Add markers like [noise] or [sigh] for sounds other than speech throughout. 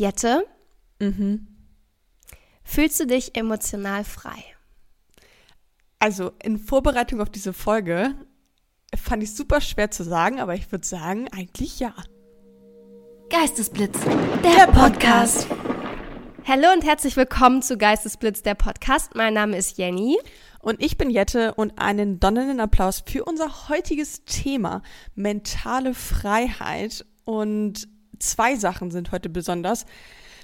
Jette, Mhm. fühlst du dich emotional frei? Also in Vorbereitung auf diese Folge fand ich super schwer zu sagen, aber ich würde sagen, eigentlich ja. Geistesblitz, der Podcast. Hallo und herzlich willkommen zu Geistesblitz, der Podcast. Mein Name ist Jenny. Und ich bin Jette und einen donnernden Applaus für unser heutiges Thema mentale Freiheit. Und zwei Sachen sind heute besonders.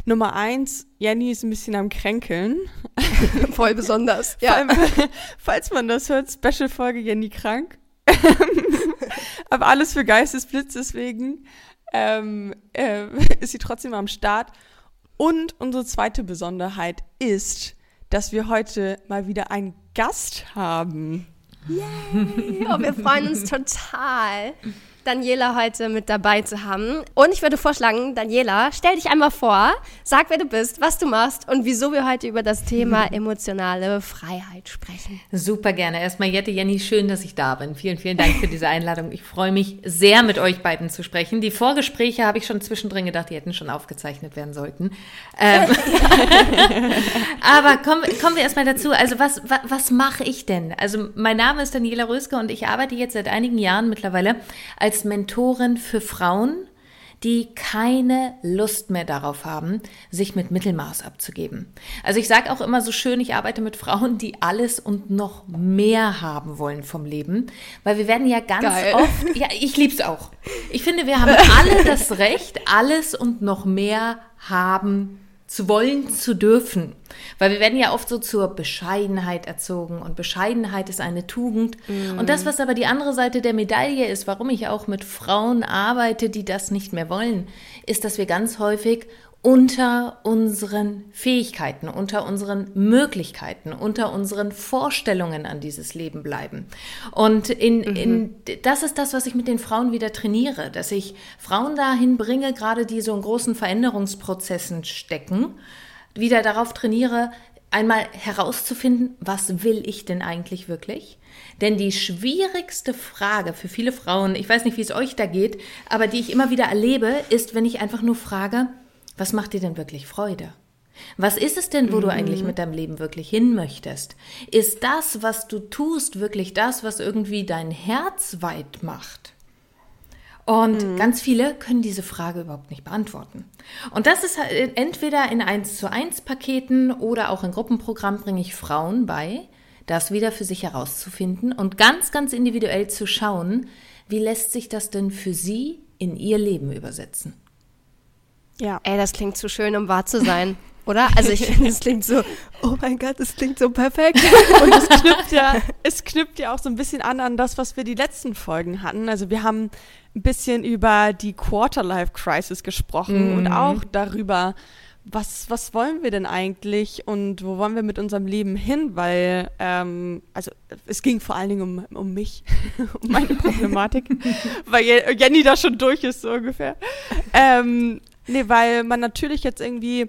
Nummer eins, Jenny ist ein bisschen am Kränkeln. [laughs] Voll besonders. [laughs] Vor allem, [laughs] falls man das hört, Special-Folge Jenny krank. Aber alles für Geistesblitz, deswegen ähm, äh, ist sie trotzdem am Start. Und unsere zweite Besonderheit ist, dass wir heute mal wieder einen Gast haben. Yay! Oh, wir freuen uns total, Daniela heute mit dabei zu haben. Und ich würde vorschlagen, Daniela, stell dich einmal vor, sag, wer du bist, was du machst und wieso wir heute über das Thema [laughs] emotionale Freiheit sprechen. Super gerne. Erstmal Jette, Jenny, schön, dass ich da bin. Vielen, vielen Dank für diese Einladung. Ich freue mich sehr, mit euch beiden zu sprechen. Die Vorgespräche habe ich schon zwischendrin gedacht, die hätten schon aufgezeichnet werden sollten. Ähm, [laughs] [laughs] aber kommen, kommen wir erstmal dazu. Also was, was, was mache ich denn? Also mein Name ist Daniela Röske und ich arbeite jetzt seit einigen Jahren mittlerweile als Mentorin für Frauen, die keine Lust mehr darauf haben, sich mit Mittelmaß abzugeben. Also ich sage auch immer so schön, ich arbeite mit Frauen, die alles und noch mehr haben wollen vom Leben, weil wir werden ja ganz Geil. oft, ja, ich lieb's auch. Ich finde, wir haben [laughs] alle das Recht, alles und noch mehr haben zu wollen, zu dürfen. Weil wir werden ja oft so zur Bescheidenheit erzogen und Bescheidenheit ist eine Tugend. Und das, was aber die andere Seite der Medaille ist, warum ich auch mit Frauen arbeite, die das nicht mehr wollen, ist, dass wir ganz häufig unter unseren Fähigkeiten, unter unseren Möglichkeiten, unter unseren Vorstellungen an dieses Leben bleiben. Und in, in, das ist das, was ich mit den Frauen wieder trainiere, dass ich Frauen dahin bringe, gerade die so in großen Veränderungsprozessen stecken, wieder darauf trainiere, einmal herauszufinden, was will ich denn eigentlich wirklich? Denn die schwierigste Frage für viele Frauen, ich weiß nicht, wie es euch da geht, aber die ich immer wieder erlebe, ist, wenn ich einfach nur frage, was macht dir denn wirklich Freude? Was ist es denn, wo du eigentlich mit deinem Leben wirklich hin möchtest? Ist das, was du tust, wirklich das, was irgendwie dein Herz weit macht? Und ganz viele können diese Frage überhaupt nicht beantworten. Und das ist halt entweder in 1 zu 1 Paketen oder auch in Gruppenprogrammen bringe ich Frauen bei, das wieder für sich herauszufinden und ganz, ganz individuell zu schauen, wie lässt sich das denn für sie in ihr Leben übersetzen. Ja. Ey, das klingt zu schön, um wahr zu sein, [laughs] oder? Also ich finde, es klingt so, oh mein Gott, das klingt so perfekt. [laughs] Und es knüpft ja, es knüpft ja auch so ein bisschen an an das, was wir die letzten Folgen hatten. Also wir haben ein bisschen über die Quarterlife Crisis gesprochen und auch darüber, was, was wollen wir denn eigentlich und wo wollen wir mit unserem Leben hin? Weil, ähm, also es ging vor allen Dingen um, um mich, [laughs] um meine [laughs] Problematik, weil Je- Jenny da schon durch ist, so ungefähr. Ähm, nee, weil man natürlich jetzt irgendwie,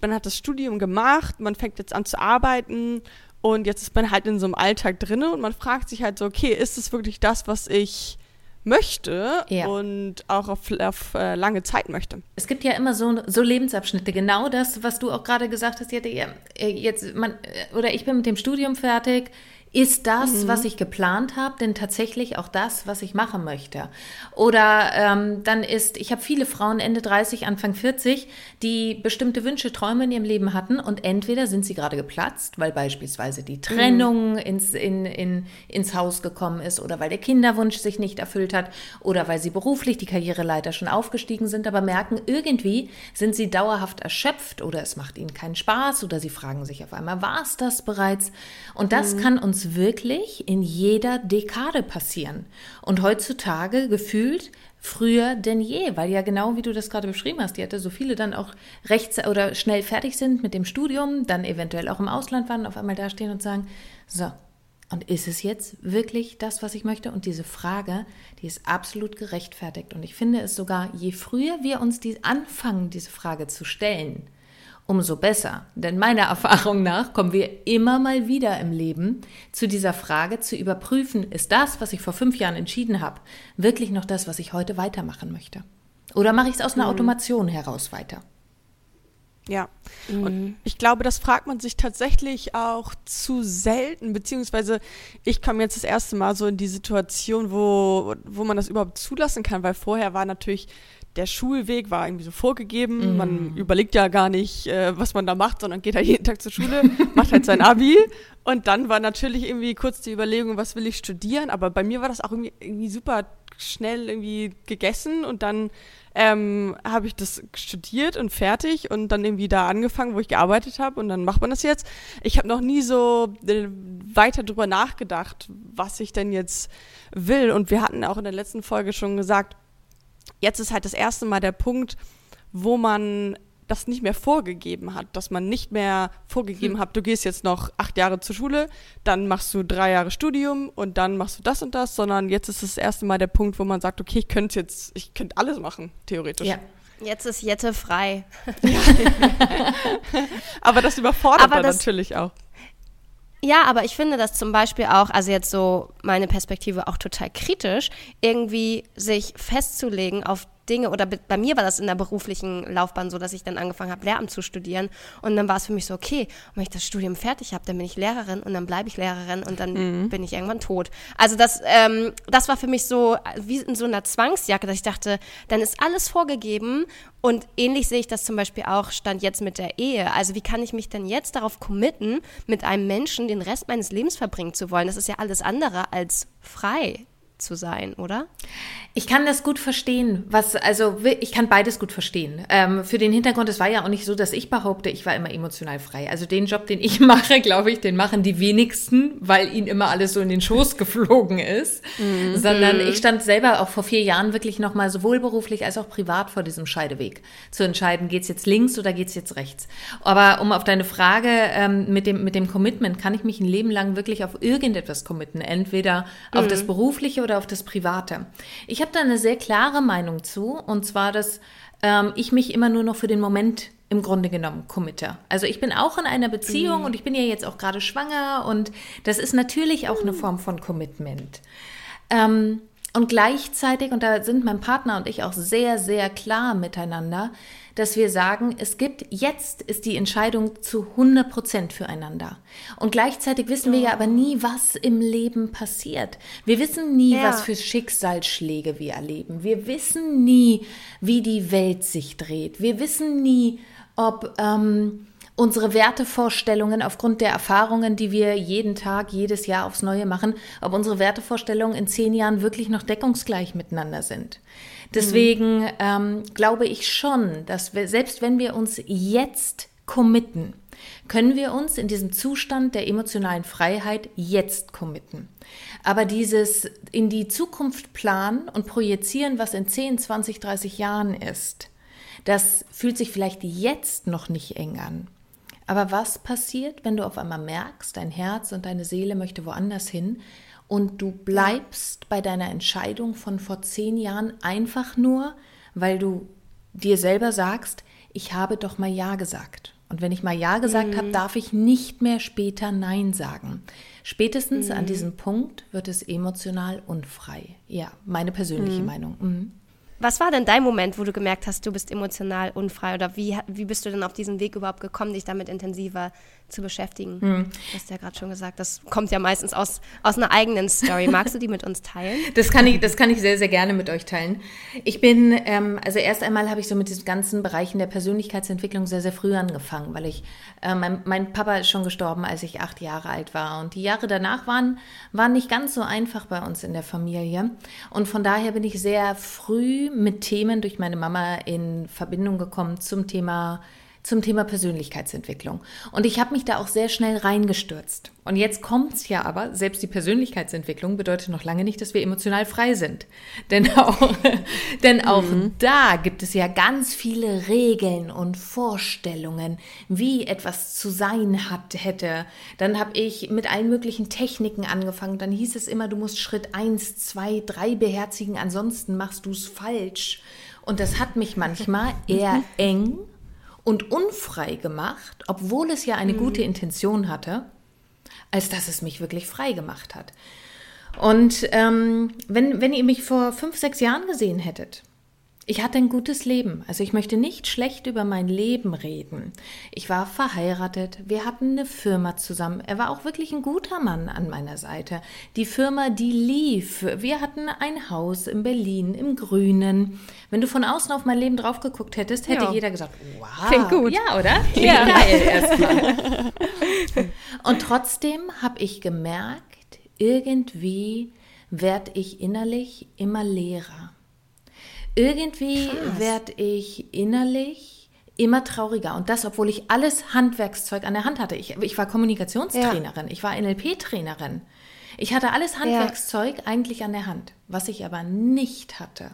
man hat das Studium gemacht, man fängt jetzt an zu arbeiten und jetzt ist man halt in so einem Alltag drinne und man fragt sich halt so, okay, ist es wirklich das, was ich möchte Ja. und auch auf, auf äh, lange Zeit möchte? Es gibt ja immer so, so Lebensabschnitte, genau das, was du auch gerade gesagt hast, Jette, äh, jetzt man, äh, oder ich bin mit dem Studium fertig. Ist das, was ich geplant habe, denn tatsächlich auch das, was ich machen möchte? Oder ähm, dann ist, ich habe viele Frauen Ende 30, Anfang 40, die bestimmte Wünsche, Träume in ihrem Leben hatten und entweder sind sie gerade geplatzt, weil beispielsweise die Trennung ins, in, in, ins Haus gekommen ist oder weil der Kinderwunsch sich nicht erfüllt hat oder weil sie beruflich die Karriereleiter schon aufgestiegen sind, aber merken, irgendwie sind sie dauerhaft erschöpft oder es macht ihnen keinen Spaß oder sie fragen sich auf einmal, war es das bereits? Und das kann uns wirklich in jeder Dekade passieren. Und heutzutage gefühlt früher denn je, weil ja genau wie du das gerade beschrieben hast, die hatte so viele dann auch rechts oder schnell fertig sind mit dem Studium, dann eventuell auch im Ausland waren, auf einmal dastehen und sagen, so, und ist es jetzt wirklich das, was ich möchte? Und diese Frage, die ist absolut gerechtfertigt. Und ich finde es sogar, je früher wir uns die anfangen, diese Frage zu stellen, umso besser. Denn meiner [laughs] Erfahrung nach kommen wir immer mal wieder im Leben zu dieser Frage zu überprüfen, ist das, was ich vor fünf Jahren entschieden habe, wirklich noch das, was ich heute weitermachen möchte? Oder mache ich es aus einer Automation heraus weiter? Ja, mhm. und ich glaube, das fragt man sich tatsächlich auch zu selten, beziehungsweise ich komme jetzt das erste Mal so in die Situation, wo, wo man das überhaupt zulassen kann, weil vorher war natürlich der Schulweg war irgendwie so vorgegeben. Mm. Man überlegt ja gar nicht, äh, was man da macht, sondern geht halt jeden Tag zur Schule, [laughs] macht halt sein Abi. Und dann war natürlich irgendwie kurz die Überlegung, was will ich studieren. Aber bei mir war das auch irgendwie, irgendwie super schnell irgendwie gegessen und dann ähm, habe ich das studiert und fertig und dann irgendwie da angefangen, wo ich gearbeitet habe und dann macht man das jetzt. Ich habe noch nie so äh, weiter drüber nachgedacht, was ich denn jetzt will. Und wir hatten auch in der letzten Folge schon gesagt, jetzt ist halt das erste Mal der Punkt, wo man das nicht mehr vorgegeben hat, dass man nicht mehr vorgegeben hm. hat, du gehst jetzt noch acht Jahre zur Schule, dann machst du drei Jahre Studium und dann machst du das und das, sondern jetzt ist das erste Mal der Punkt, wo man sagt, okay, ich könnte jetzt, ich könnte alles machen, theoretisch. Ja. Jetzt ist Jette frei. [laughs] Aber das überfordert Aber das, natürlich auch. Ja, aber ich finde das zum Beispiel auch, also jetzt so meine Perspektive auch total kritisch, irgendwie sich festzulegen auf Dinge, oder bei mir war das in der beruflichen Laufbahn so, dass ich dann angefangen habe, Lehramt zu studieren. Und dann war es für mich so, okay, wenn ich das Studium fertig habe, dann bin ich Lehrerin und dann bleibe ich Lehrerin und dann mhm. bin ich irgendwann tot. Also das, ähm, das war für mich so wie in so einer Zwangsjacke, dass ich dachte, dann ist alles vorgegeben und ähnlich sehe ich das zum Beispiel auch stand jetzt mit der Ehe. Also wie kann ich mich denn jetzt darauf committen, mit einem Menschen den Rest meines Lebens verbringen zu wollen? Das ist ja alles andere als frei zu sein, oder? Ich kann das gut verstehen. Was, also ich kann beides gut verstehen. Ähm, für den Hintergrund, es war ja auch nicht so, dass ich behaupte, ich war immer emotional frei. Also den Job, den ich [laughs] mache, glaube ich, den machen die wenigsten, weil ihnen immer alles so in den Schoß [laughs] geflogen ist. Mhm. Sondern ich stand selber auch vor vier Jahren wirklich nochmal sowohl beruflich als auch privat vor diesem Scheideweg. Zu entscheiden, geht's jetzt links oder geht's jetzt rechts. Aber um auf deine Frage ähm, mit, dem, mit dem Commitment, kann ich mich ein Leben lang wirklich auf irgendetwas committen? Entweder auf mhm. das berufliche oder oder auf das Private. Ich habe da eine sehr klare Meinung zu, und zwar, dass ähm, ich mich immer nur noch für den Moment im Grunde genommen committe. Also ich bin auch in einer Beziehung mhm. und ich bin ja jetzt auch gerade schwanger und das ist natürlich auch eine Form von Commitment. Ähm, und gleichzeitig, und da sind mein Partner und ich auch sehr, sehr klar miteinander, dass wir sagen, es gibt, jetzt ist die Entscheidung zu 100 Prozent füreinander. Und gleichzeitig wissen wir ja aber nie, was im Leben passiert. Wir wissen nie, ja. was für Schicksalsschläge wir erleben. Wir wissen nie, wie die Welt sich dreht. Wir wissen nie, ob ähm, unsere Wertevorstellungen aufgrund der Erfahrungen, die wir jeden Tag, jedes Jahr aufs Neue machen, ob unsere Wertevorstellungen in zehn Jahren wirklich noch deckungsgleich miteinander sind. Deswegen mhm. ähm, glaube ich schon, dass wir, selbst wenn wir uns jetzt committen, können wir uns in diesem Zustand der emotionalen Freiheit jetzt committen. Aber dieses in die Zukunft planen und projizieren, was in 10, 20, 30 Jahren ist, das fühlt sich vielleicht jetzt noch nicht eng an. Aber was passiert, wenn du auf einmal merkst, dein Herz und deine Seele möchte woanders hin und du bleibst bei deiner Entscheidung von vor zehn Jahren einfach nur, weil du dir selber sagst, ich habe doch mal Ja gesagt. Und wenn ich mal Ja gesagt mhm. habe, darf ich nicht mehr später Nein sagen. Spätestens mhm. an diesem Punkt wird es emotional unfrei. Ja, meine persönliche mhm. Meinung. Mhm. Was war denn dein Moment, wo du gemerkt hast, du bist emotional unfrei? Oder wie, wie bist du denn auf diesen Weg überhaupt gekommen, dich damit intensiver zu beschäftigen? Hm. Du hast ja gerade schon gesagt, das kommt ja meistens aus, aus einer eigenen Story. Magst du die mit uns teilen? [laughs] Das kann ich, das kann ich sehr, sehr gerne mit euch teilen. Ich bin, ähm, also erst einmal habe ich so mit diesen ganzen Bereichen der Persönlichkeitsentwicklung sehr, sehr früh angefangen, weil ich, äh, mein, mein Papa ist schon gestorben, als ich acht Jahre alt war. Und die Jahre danach waren, waren nicht ganz so einfach bei uns in der Familie. Und von daher bin ich sehr früh mit Themen durch meine Mama in Verbindung gekommen zum Thema zum Thema Persönlichkeitsentwicklung. Und ich habe mich da auch sehr schnell reingestürzt. Und jetzt kommt's ja aber, selbst die Persönlichkeitsentwicklung bedeutet noch lange nicht, dass wir emotional frei sind. Denn auch, [laughs] denn auch mhm. da gibt es ja ganz viele Regeln und Vorstellungen, wie etwas zu sein hat, hätte. Dann habe ich mit allen möglichen Techniken angefangen. Dann hieß es immer, du musst Schritt eins, zwei, drei beherzigen, ansonsten machst du es falsch. Und das hat mich manchmal [laughs] eher eng und unfrei gemacht, obwohl es ja eine mhm. gute Intention hatte, als dass es mich wirklich frei gemacht hat. Und ähm, wenn, wenn ihr mich vor fünf, sechs Jahren gesehen hättet, Ich hatte ein gutes Leben. Also ich möchte nicht schlecht über mein Leben reden. Ich war verheiratet. Wir hatten eine Firma zusammen. Er war auch wirklich ein guter Mann an meiner Seite. Die Firma, die lief. Wir hatten ein Haus in Berlin, im Grünen. Wenn du von außen auf mein Leben drauf geguckt hättest, hätte ja. jeder gesagt, wow. Klingt gut. Ja, oder? [laughs] Klingt ja. geil erstmal. [laughs] Und trotzdem habe ich gemerkt, irgendwie werde ich innerlich immer leerer. Irgendwie werde ich innerlich immer trauriger. Und das, obwohl ich alles Handwerkszeug an der Hand hatte. Ich, ich war Kommunikationstrainerin, ja. ich war NLP-Trainerin. Ich hatte alles Handwerkszeug ja. eigentlich an der Hand. Was ich aber nicht hatte,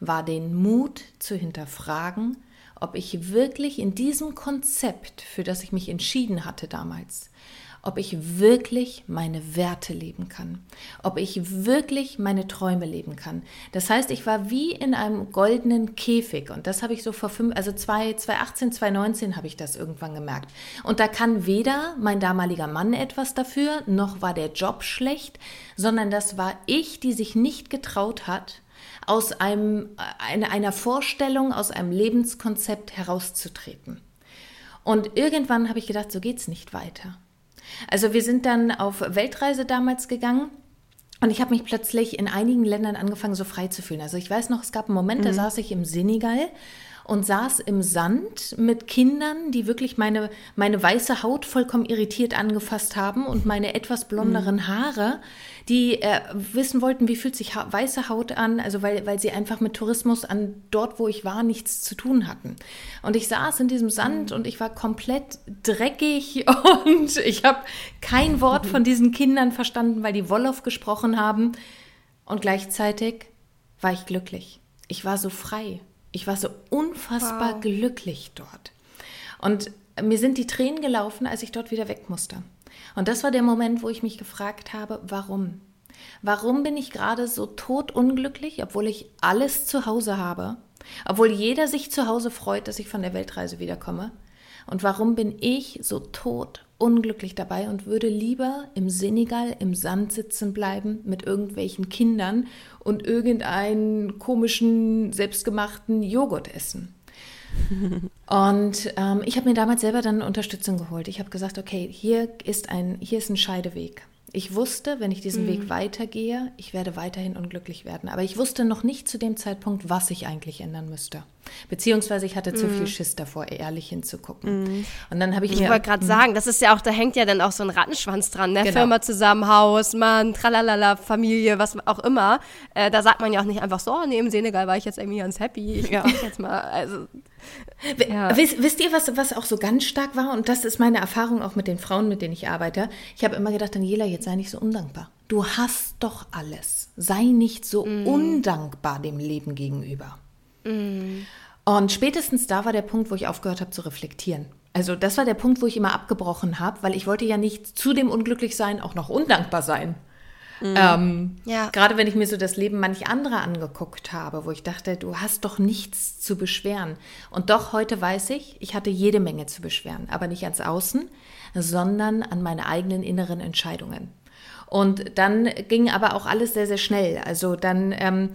war den Mut zu hinterfragen, ob ich wirklich in diesem Konzept, für das ich mich entschieden hatte damals, ob ich wirklich meine Werte leben kann, ob ich wirklich meine Träume leben kann. Das heißt, ich war wie in einem goldenen Käfig und das habe ich so vor fünf, also 2018, 2019 habe ich das irgendwann gemerkt. Und da kann weder mein damaliger Mann etwas dafür, noch war der Job schlecht, sondern das war ich, die sich nicht getraut hat, aus einem, einer Vorstellung, aus einem Lebenskonzept herauszutreten. Und irgendwann habe ich gedacht, so geht es nicht weiter. Also wir sind dann auf Weltreise damals gegangen. Und ich habe mich plötzlich in einigen Ländern angefangen, so frei zu fühlen. Also ich weiß noch, es gab einen Moment, da mhm. saß ich im Senegal und saß im Sand mit Kindern, die wirklich meine, meine weiße Haut vollkommen irritiert angefasst haben und meine etwas blonderen mhm. Haare, die äh, wissen wollten, wie fühlt sich ha weiße Haut an, also weil, weil sie einfach mit Tourismus an dort, wo ich war, nichts zu tun hatten. Und ich saß in diesem Sand mhm. und ich war komplett dreckig [laughs] und ich habe kein Wort von [laughs] diesen Kindern verstanden, weil die Wolof gesprochen haben. Und gleichzeitig war ich glücklich. Ich war so frei. Ich war so unfassbar wow. glücklich dort. Und mir sind die Tränen gelaufen, als ich dort wieder weg musste. Und das war der Moment, wo ich mich gefragt habe, warum? Warum bin ich gerade so totunglücklich, obwohl ich alles zu Hause habe? Obwohl jeder sich zu Hause freut, dass ich von der Weltreise wiederkomme? Und warum bin ich so tot unglücklich dabei und würde lieber im Senegal im Sand sitzen bleiben mit irgendwelchen Kindern und irgendeinen komischen, selbstgemachten Joghurt essen. [laughs] und ähm, ich habe mir damals selber dann Unterstützung geholt. Ich habe gesagt, okay, hier ist ein, hier ist ein Scheideweg. Ich wusste, wenn ich diesen mhm. Weg weitergehe, ich werde weiterhin unglücklich werden. Aber ich wusste noch nicht zu dem Zeitpunkt, was ich eigentlich ändern müsste. Beziehungsweise ich hatte mhm. zu viel Schiss davor, ehrlich hinzugucken. Mhm. Und dann habe ich, ich mir. Ich wollte gerade mhm. sagen, das ist ja auch, da hängt ja dann auch so ein Rattenschwanz dran, ne? Genau. Firma zusammen, Haus, Mann, tralalala, Familie, was auch immer. Äh, da sagt man ja auch nicht einfach so, oh, nee, im Senegal war ich jetzt irgendwie ganz happy. Ich ja. jetzt mal, also. Ja. Wisst, wisst, ihr, was, was auch so ganz stark war? Und das ist meine Erfahrung auch mit den Frauen, mit denen ich arbeite. Ich habe immer gedacht, Daniela, jetzt sei nicht so undankbar. Du hast doch alles. Sei nicht so mm. undankbar dem Leben gegenüber. Mm. Und spätestens da war der Punkt, wo ich aufgehört habe zu reflektieren. Also das war der Punkt, wo ich immer abgebrochen habe, weil ich wollte ja nicht zu dem unglücklich sein, auch noch undankbar sein. Mhm. Ähm, ja. Gerade wenn ich mir so das Leben manch anderer angeguckt habe, wo ich dachte, du hast doch nichts zu beschweren. Und doch heute weiß ich, ich hatte jede Menge zu beschweren, aber nicht ans Außen, sondern an meine eigenen inneren Entscheidungen. Und dann ging aber auch alles sehr, sehr schnell. Also dann ähm,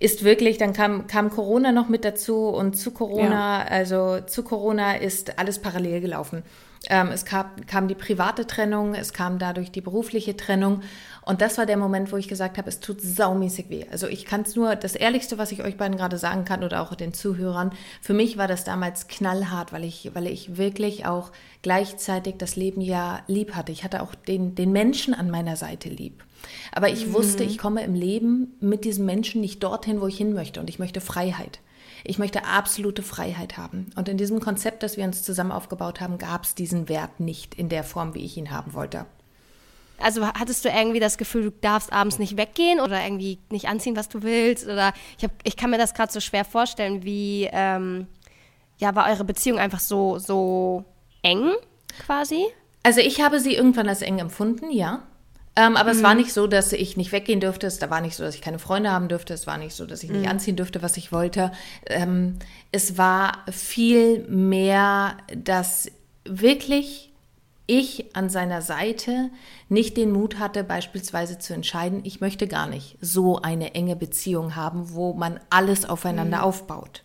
ist wirklich, dann kam, kam Corona noch mit dazu und zu Corona, ja. also zu Corona ist alles parallel gelaufen. Ähm, es kam, kam die private Trennung, es kam dadurch die berufliche Trennung. Und das war der Moment, wo ich gesagt habe, es tut saumäßig weh. Also ich kann es nur, das Ehrlichste, was ich euch beiden gerade sagen kann oder auch den Zuhörern, für mich war das damals knallhart, weil ich, weil ich wirklich auch gleichzeitig das Leben ja lieb hatte. Ich hatte auch den, den Menschen an meiner Seite lieb. Aber ich mhm. wusste, ich komme im Leben mit diesem Menschen nicht dorthin, wo ich hin möchte. Und ich möchte Freiheit. Ich möchte absolute Freiheit haben. Und in diesem Konzept, das wir uns zusammen aufgebaut haben, gab es diesen Wert nicht in der Form, wie ich ihn haben wollte. Also hattest du irgendwie das Gefühl, du darfst abends nicht weggehen oder irgendwie nicht anziehen, was du willst? Oder ich, hab, ich kann mir das gerade so schwer vorstellen, wie ähm, ja, war eure Beziehung einfach so, so eng quasi? Also ich habe sie irgendwann als eng empfunden, ja. Ähm, aber mhm. es war mhm. nicht so, dass ich nicht weggehen dürfte. Es war nicht so, dass ich keine Freunde haben dürfte. Es war nicht so, dass ich nicht mhm. anziehen dürfte, was ich wollte. Ähm, es war viel mehr, dass wirklich ich an seiner Seite nicht den Mut hatte, beispielsweise zu entscheiden, ich möchte gar nicht so eine enge Beziehung haben, wo man alles aufeinander mhm. aufbaut.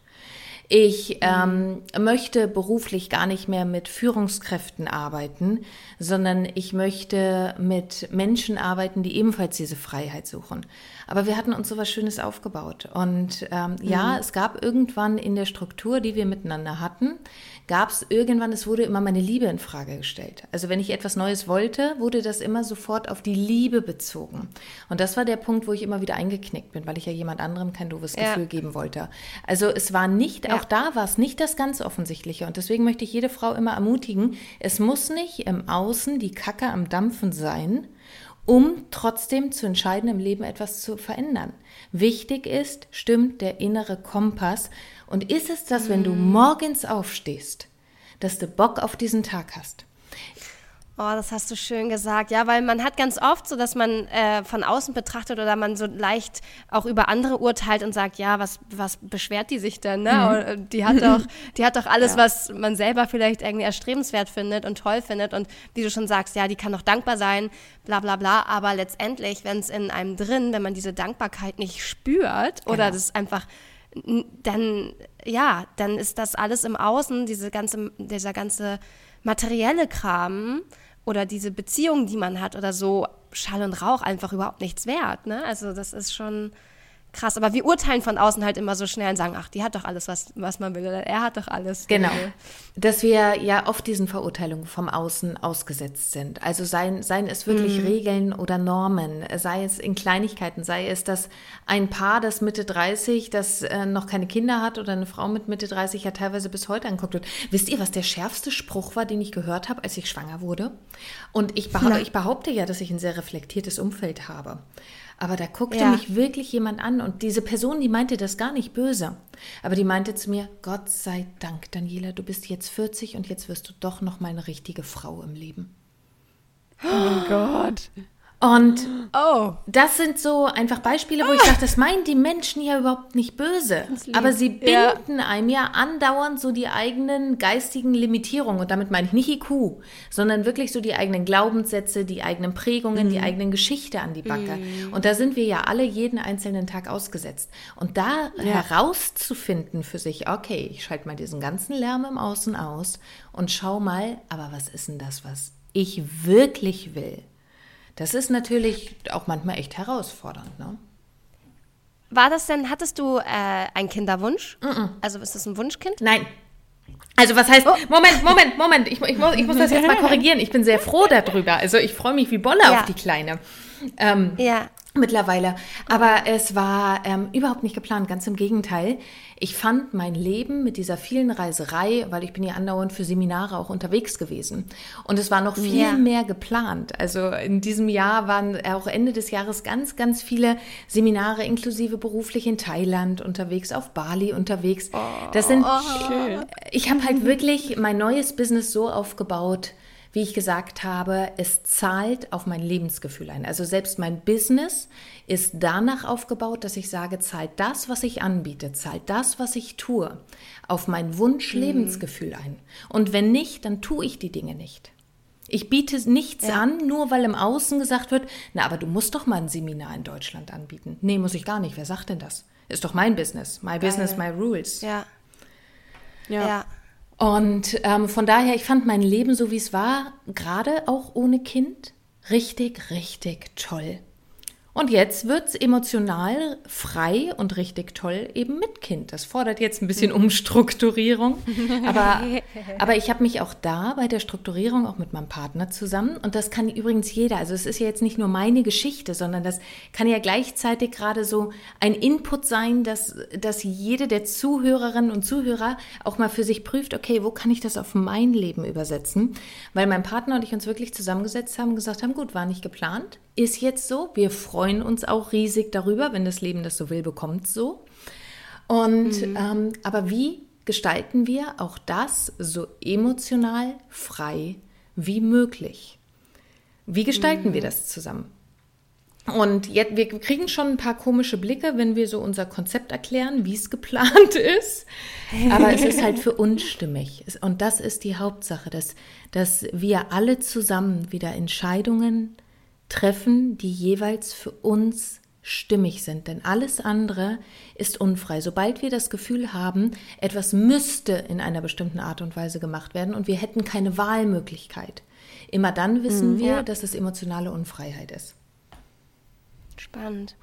Ich ähm, möchte beruflich gar nicht mehr mit Führungskräften arbeiten, sondern ich möchte mit Menschen arbeiten, die ebenfalls diese Freiheit suchen. Aber wir hatten uns so was Schönes aufgebaut. Und ähm, mhm. ja, es gab irgendwann in der Struktur, die wir miteinander hatten, gab es irgendwann, es wurde immer meine Liebe in Frage gestellt. Also wenn ich etwas Neues wollte, wurde das immer sofort auf die Liebe bezogen. Und das war der Punkt, wo ich immer wieder eingeknickt bin, weil ich ja jemand anderem kein doofes ja. Gefühl geben wollte. Also es war nicht, ja. auch da war es nicht das ganz Offensichtliche. Und deswegen möchte ich jede Frau immer ermutigen, es muss nicht im Außen die Kacke am Dampfen sein, um trotzdem zu entscheiden, im Leben etwas zu verändern. Wichtig ist, stimmt der innere Kompass und ist es das, wenn du mhm. morgens aufstehst, dass du Bock auf diesen Tag hast? Oh, das hast du schön gesagt. Ja, weil man hat ganz oft so, dass man äh, von außen betrachtet oder man so leicht auch über andere urteilt und sagt, ja, was, was beschwert die sich denn? Ne? Mhm. Die hat doch, [laughs] die hat doch alles, ja. was man selber vielleicht irgendwie erstrebenswert findet und toll findet. Und wie du schon sagst, ja, die kann doch dankbar sein, bla bla bla. Aber letztendlich, wenn es in einem drin, wenn man diese Dankbarkeit nicht spürt oder genau. das einfach dann, ja, dann ist das alles im Außen, diese ganze, dieser ganze materielle Kram oder diese Beziehung, die man hat oder so, Schall und Rauch einfach überhaupt nichts wert. Ne? Also das ist schon, krass. Aber wir urteilen von außen halt immer so schnell und sagen, ach, die hat doch alles, was, was man will. Oder er hat doch alles. Genau. Dass wir ja oft diesen Verurteilungen vom Außen ausgesetzt sind. Also seien, seien es wirklich mhm. Regeln oder Normen, sei es in Kleinigkeiten, sei es, dass ein Paar, das Mitte 30, das äh, noch keine Kinder hat oder eine Frau mit Mitte 30 ja teilweise bis heute anguckt wird. Wisst ihr, was der schärfste Spruch war, den ich gehört habe, als ich schwanger wurde? Und ich behaupte, ich behaupte ja, dass ich ein sehr reflektiertes Umfeld habe. Aber da guckte ja. mich wirklich jemand an und diese Person, die meinte das gar nicht böse. Aber die meinte zu mir, Gott sei Dank, Daniela, du bist jetzt 40 und jetzt wirst du doch noch meine richtige Frau im Leben. Oh mein Gott. Und oh. das sind so einfach Beispiele, wo ich sage, das meinen die Menschen ja überhaupt nicht böse. Aber sie binden ja. einem ja andauernd so die eigenen geistigen Limitierungen. Und damit meine ich nicht IQ, sondern wirklich so die eigenen Glaubenssätze, die eigenen Prägungen, mhm. die eigenen Geschichte an die Backe. Mhm. Und da sind wir ja alle jeden einzelnen Tag ausgesetzt. Und da ja. herauszufinden für sich, okay, ich schalte mal diesen ganzen Lärm im Außen aus und schau mal, aber was ist denn das, was ich wirklich will? Das ist natürlich auch manchmal echt herausfordernd. Ne? War das denn, hattest du äh, einen Kinderwunsch? Mm -mm. Also ist das ein Wunschkind? Nein. Also was heißt, oh. Moment, Moment, Moment, ich, ich, muss, ich muss das jetzt mal [laughs] korrigieren. Ich bin sehr froh darüber. Also ich freue mich wie Bolle ja. auf die Kleine. Ähm, ja mittlerweile. Aber es war ähm, überhaupt nicht geplant, ganz im Gegenteil. Ich fand mein Leben mit dieser vielen Reiserei, weil ich bin ja andauernd für Seminare auch unterwegs gewesen. Und es war noch viel ja. mehr geplant. Also in diesem Jahr waren auch Ende des Jahres ganz, ganz viele Seminare, inklusive beruflich in Thailand unterwegs, auf Bali unterwegs. Das sind, oh, ich habe halt wirklich mein neues Business so aufgebaut, wie ich gesagt habe, es zahlt auf mein Lebensgefühl ein. Also selbst mein Business ist danach aufgebaut, dass ich sage, zahlt das, was ich anbiete, zahlt das, was ich tue, auf mein Wunsch-Lebensgefühl mhm. ein. Und wenn nicht, dann tue ich die Dinge nicht. Ich biete nichts ja. an, nur weil im Außen gesagt wird, na, aber du musst doch mal ein Seminar in Deutschland anbieten. Nee, muss ich gar nicht. Wer sagt denn das? Ist doch mein Business. My Geil. business, my rules. Ja. Ja. ja. Und ähm, von daher, ich fand mein Leben so wie es war, gerade auch ohne Kind, richtig, richtig toll. Und jetzt wird es emotional frei und richtig toll eben mit Kind. Das fordert jetzt ein bisschen Umstrukturierung. Aber, [laughs] aber ich habe mich auch da bei der Strukturierung auch mit meinem Partner zusammen. Und das kann übrigens jeder. Also es ist ja jetzt nicht nur meine Geschichte, sondern das kann ja gleichzeitig gerade so ein Input sein, dass, dass jede der Zuhörerinnen und Zuhörer auch mal für sich prüft, okay, wo kann ich das auf mein Leben übersetzen? Weil mein Partner und ich uns wirklich zusammengesetzt haben und gesagt haben, gut, war nicht geplant ist jetzt so. Wir freuen uns auch riesig darüber, wenn das Leben das so will, bekommt so. Und mhm. ähm, aber wie gestalten wir auch das so emotional frei wie möglich? Wie gestalten mhm. wir das zusammen? Und jetzt, wir kriegen schon ein paar komische Blicke, wenn wir so unser Konzept erklären, wie es [laughs] geplant ist. Aber es ist halt für [laughs] uns stimmig. Und das ist die Hauptsache, dass, dass wir alle zusammen wieder Entscheidungen treffen, die jeweils für uns stimmig sind. Denn alles andere ist unfrei. Sobald wir das Gefühl haben, etwas müsste in einer bestimmten Art und Weise gemacht werden und wir hätten keine Wahlmöglichkeit, immer dann wissen Mhm, wir, ja. dass es emotionale Unfreiheit ist. Spannend.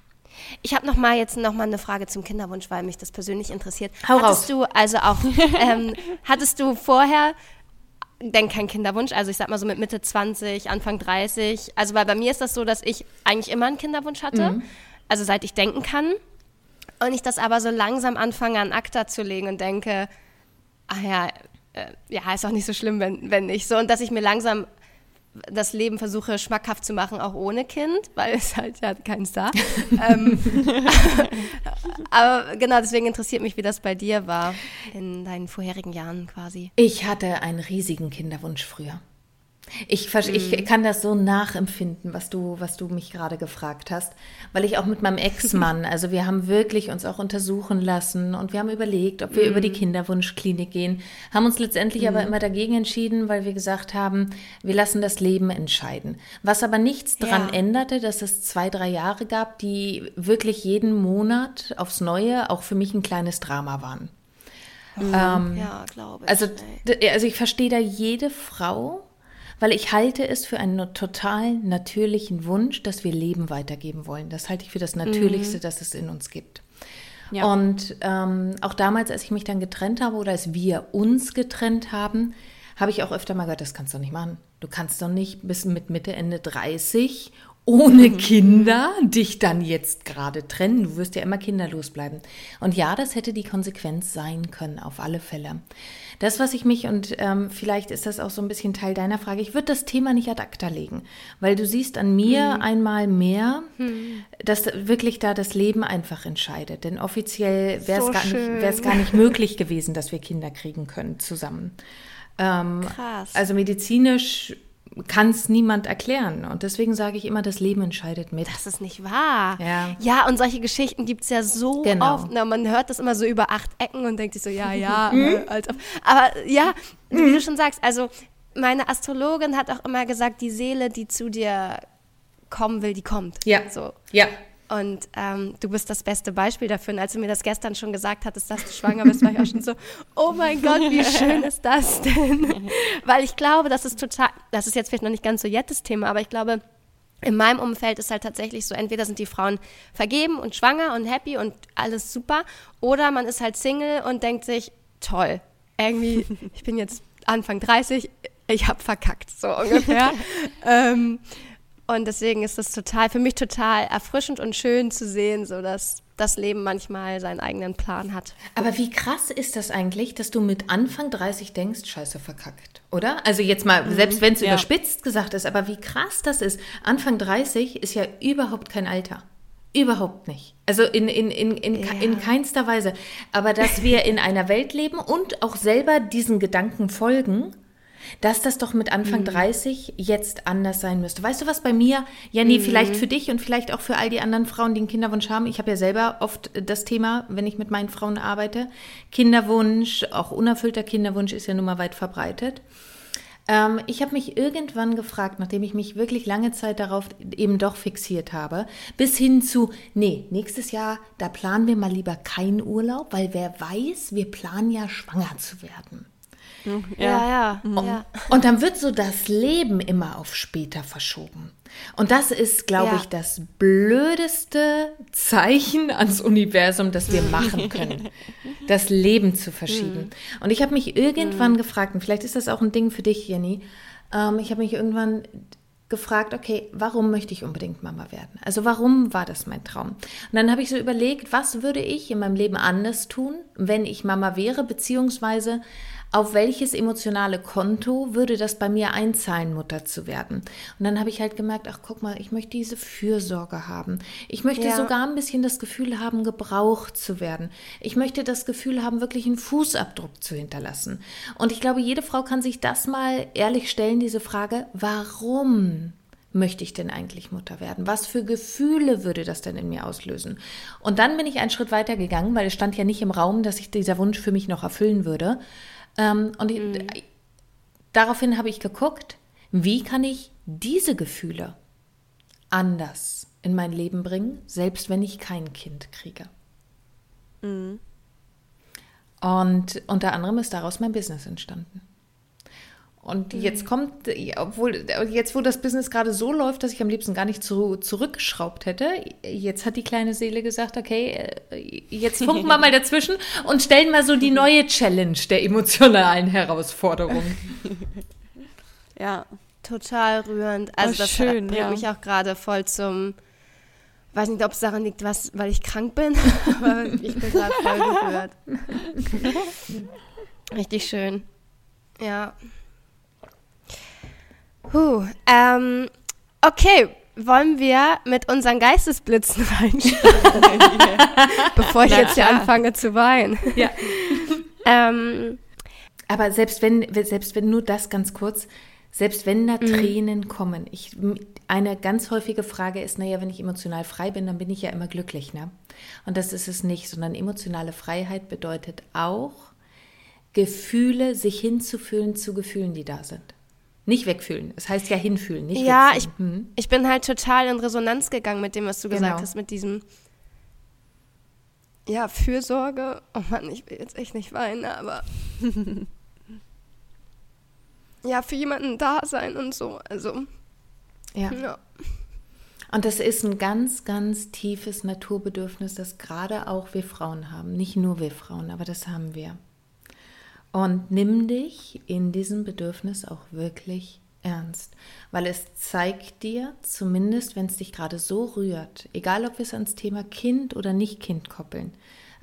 Ich habe noch mal jetzt noch mal eine Frage zum Kinderwunsch, weil mich das persönlich interessiert. Hau hattest raus. du also auch [laughs] ähm, hattest du vorher denn kein Kinderwunsch, also ich sag mal so mit Mitte 20, Anfang 30. Also weil bei mir ist das so, dass ich eigentlich immer einen Kinderwunsch hatte, Mhm. also seit ich denken kann. Und ich das aber so langsam anfange an ACTA zu legen und denke, ah ja, äh, ja, ist auch nicht so schlimm, wenn, wenn nicht so. Und dass ich mir langsam das Leben versuche schmackhaft zu machen, auch ohne Kind, weil es halt ja keins [laughs] da. ähm, [laughs] aber genau, deswegen interessiert mich, wie das bei dir war in deinen vorherigen Jahren quasi. Ich hatte einen riesigen Kinderwunsch früher. Ich, Mhm. ich kann das so nachempfinden, was du, was du mich gerade gefragt hast, weil ich auch mit meinem Ex-Mann, [laughs] also wir haben wirklich uns auch untersuchen lassen und wir haben überlegt, ob wir über die Mhm. Kinderwunschklinik gehen, haben uns letztendlich aber immer dagegen entschieden, weil wir gesagt haben, wir lassen das Leben entscheiden. Was aber nichts daran Ja. änderte, dass es zwei, drei Jahre gab, die wirklich jeden Monat aufs Neue auch für mich ein kleines Drama waren. Ähm, Ja, glaube ich. also, ey. d- also ich verstehe da jede Frau, weil ich halte es für einen total natürlichen Wunsch, dass wir Leben weitergeben wollen. Das halte ich für das Natürlichste, das es in uns gibt. Ja. Und ähm, auch damals, als ich mich dann getrennt habe oder als wir uns getrennt haben, habe ich auch öfter mal gehört, das kannst du nicht machen. Du kannst doch nicht bis mit Mitte, Ende 30 ohne Kinder dich dann jetzt gerade trennen. Du wirst ja immer kinderlos bleiben. Und ja, das hätte die Konsequenz sein können, auf alle Fälle. Das, was ich mich, und ähm, vielleicht ist das auch so ein bisschen Teil deiner Frage, ich würde das Thema nicht ad acta legen, weil du siehst an mir einmal mehr, dass wirklich da das Leben einfach entscheidet. Denn offiziell wäre es So gar, nicht- gar nicht möglich gewesen, dass wir Kinder kriegen können zusammen. Ähm, Krass. Also medizinisch kann es niemand erklären. Und deswegen sage ich immer, das Leben entscheidet mit. Das ist nicht wahr. Ja. ja und solche Geschichten gibt es ja so Genau. oft. Na, man hört das immer so über acht Ecken und denkt sich so, ja, ja, [laughs] Mhm. äh, als ob. Aber ja, wie du schon sagst, also meine Astrologin hat auch immer gesagt, die Seele, die zu dir kommen will, die kommt. Ja. So. Ja. Und ähm, du bist das beste Beispiel dafür. Und als du mir das gestern schon gesagt hattest, dass du schwanger bist, war ich auch schon so, oh mein Gott, wie schön [laughs] ist das denn? Weil ich glaube, das ist total, das ist jetzt vielleicht noch nicht ganz so jettes Thema, aber ich glaube, in meinem Umfeld ist halt tatsächlich so, entweder sind die Frauen vergeben und schwanger und happy und alles super, oder man ist halt Single und denkt sich, toll, irgendwie, ich bin jetzt Anfang 30, ich habe verkackt, so ungefähr. [laughs] ähm, und deswegen ist das total, für mich total erfrischend und schön zu sehen, so dass das Leben manchmal seinen eigenen Plan hat. Aber wie krass ist das eigentlich, dass du mit Anfang 30 denkst, scheiße, verkackt, oder? Also jetzt mal, selbst wenn es ja. überspitzt gesagt ist, aber wie krass das ist. Anfang 30 ist ja überhaupt kein Alter. Überhaupt nicht. Also in, in, in, in, Ja. in keinster Weise. Aber dass wir in einer Welt leben und auch selber diesen Gedanken folgen, dass das doch mit Anfang 30 jetzt anders sein müsste. Weißt du, was bei mir, Jenny, vielleicht für dich und vielleicht auch für all die anderen Frauen, die einen Kinderwunsch haben. Ich habe ja selber oft das Thema, wenn ich mit meinen Frauen arbeite. Kinderwunsch, auch unerfüllter Kinderwunsch ist ja nun mal weit verbreitet. Ähm, ich habe mich irgendwann gefragt, nachdem ich mich wirklich lange Zeit darauf eben doch fixiert habe, bis hin zu, nee, nächstes Jahr, da planen wir mal lieber keinen Urlaub, weil wer weiß, wir planen ja schwanger zu werden. Ja. ja. ja. Und dann wird so das Leben immer auf später verschoben. Und das ist, glaube Ja. ich, das blödeste Zeichen ans Universum, das wir [laughs] machen können. Das Leben zu verschieben. Und ich habe mich irgendwann gefragt, und vielleicht ist das auch ein Ding für dich, Jenny, ähm, ich habe mich irgendwann gefragt, okay, warum möchte ich unbedingt Mama werden? Also warum war das mein Traum? Und dann habe ich so überlegt, was würde ich in meinem Leben anders tun, wenn ich Mama wäre, beziehungsweise auf welches emotionale Konto würde das bei mir einzahlen, Mutter zu werden? Und dann habe ich halt gemerkt, ach guck mal, ich möchte diese Fürsorge haben. Ich möchte Ja. sogar ein bisschen das Gefühl haben, gebraucht zu werden. Ich möchte das Gefühl haben, wirklich einen Fußabdruck zu hinterlassen. Und ich glaube, jede Frau kann sich das mal ehrlich stellen, diese Frage, warum möchte ich denn eigentlich Mutter werden? Was für Gefühle würde das denn in mir auslösen? Und dann bin ich einen Schritt weiter gegangen, weil es stand ja nicht im Raum, dass sich dieser Wunsch für mich noch erfüllen würde. Ähm, und mhm. ich, daraufhin habe ich geguckt, wie kann ich diese Gefühle anders in mein Leben bringen, selbst wenn ich kein Kind kriege. Mhm. Und unter anderem ist daraus mein Business entstanden. Und mhm. jetzt kommt, obwohl, jetzt wo das Business gerade so läuft, dass ich am liebsten gar nicht zu, zurückgeschraubt hätte, jetzt hat die kleine Seele gesagt, okay, äh, jetzt funken wir [laughs] mal dazwischen und stellen mal so die neue Challenge der emotionalen Herausforderung. [laughs] Ja, total rührend. Also oh, das schön, bringt ja. mich auch gerade voll zum, weiß nicht, ob es daran liegt, was, weil ich krank bin, [laughs] aber ich bin gerade voll gerührt. Richtig schön. Ja. Puh, ähm, okay, wollen wir mit unseren Geistesblitzen [laughs] reinschauen, bevor ich Na, jetzt hier anfange zu weinen. Ja. [laughs] ähm, Aber selbst wenn, selbst wenn nur das ganz kurz, selbst wenn da mhm. Tränen kommen, ich, eine ganz häufige Frage ist, naja, wenn ich emotional frei bin, dann bin ich ja immer glücklich, ne? Und das ist es nicht, sondern emotionale Freiheit bedeutet auch, Gefühle, sich hinzufühlen zu Gefühlen, die da sind. Nicht wegfühlen. Es heißt ja hinfühlen, nicht Ja, ich, hm. ich bin halt total in Resonanz gegangen mit dem, was du genau. gesagt hast, mit diesem ja, Fürsorge. Oh Mann, ich will jetzt echt nicht weinen, aber [laughs] ja, für jemanden da sein und so. Also ja. ja. Und das ist ein ganz, ganz tiefes Naturbedürfnis, das gerade auch wir Frauen haben. Nicht nur wir Frauen, aber das haben wir. Und nimm dich in diesem Bedürfnis auch wirklich ernst, weil es zeigt dir, zumindest wenn es dich gerade so rührt, egal ob wir es ans Thema Kind oder nicht Kind koppeln,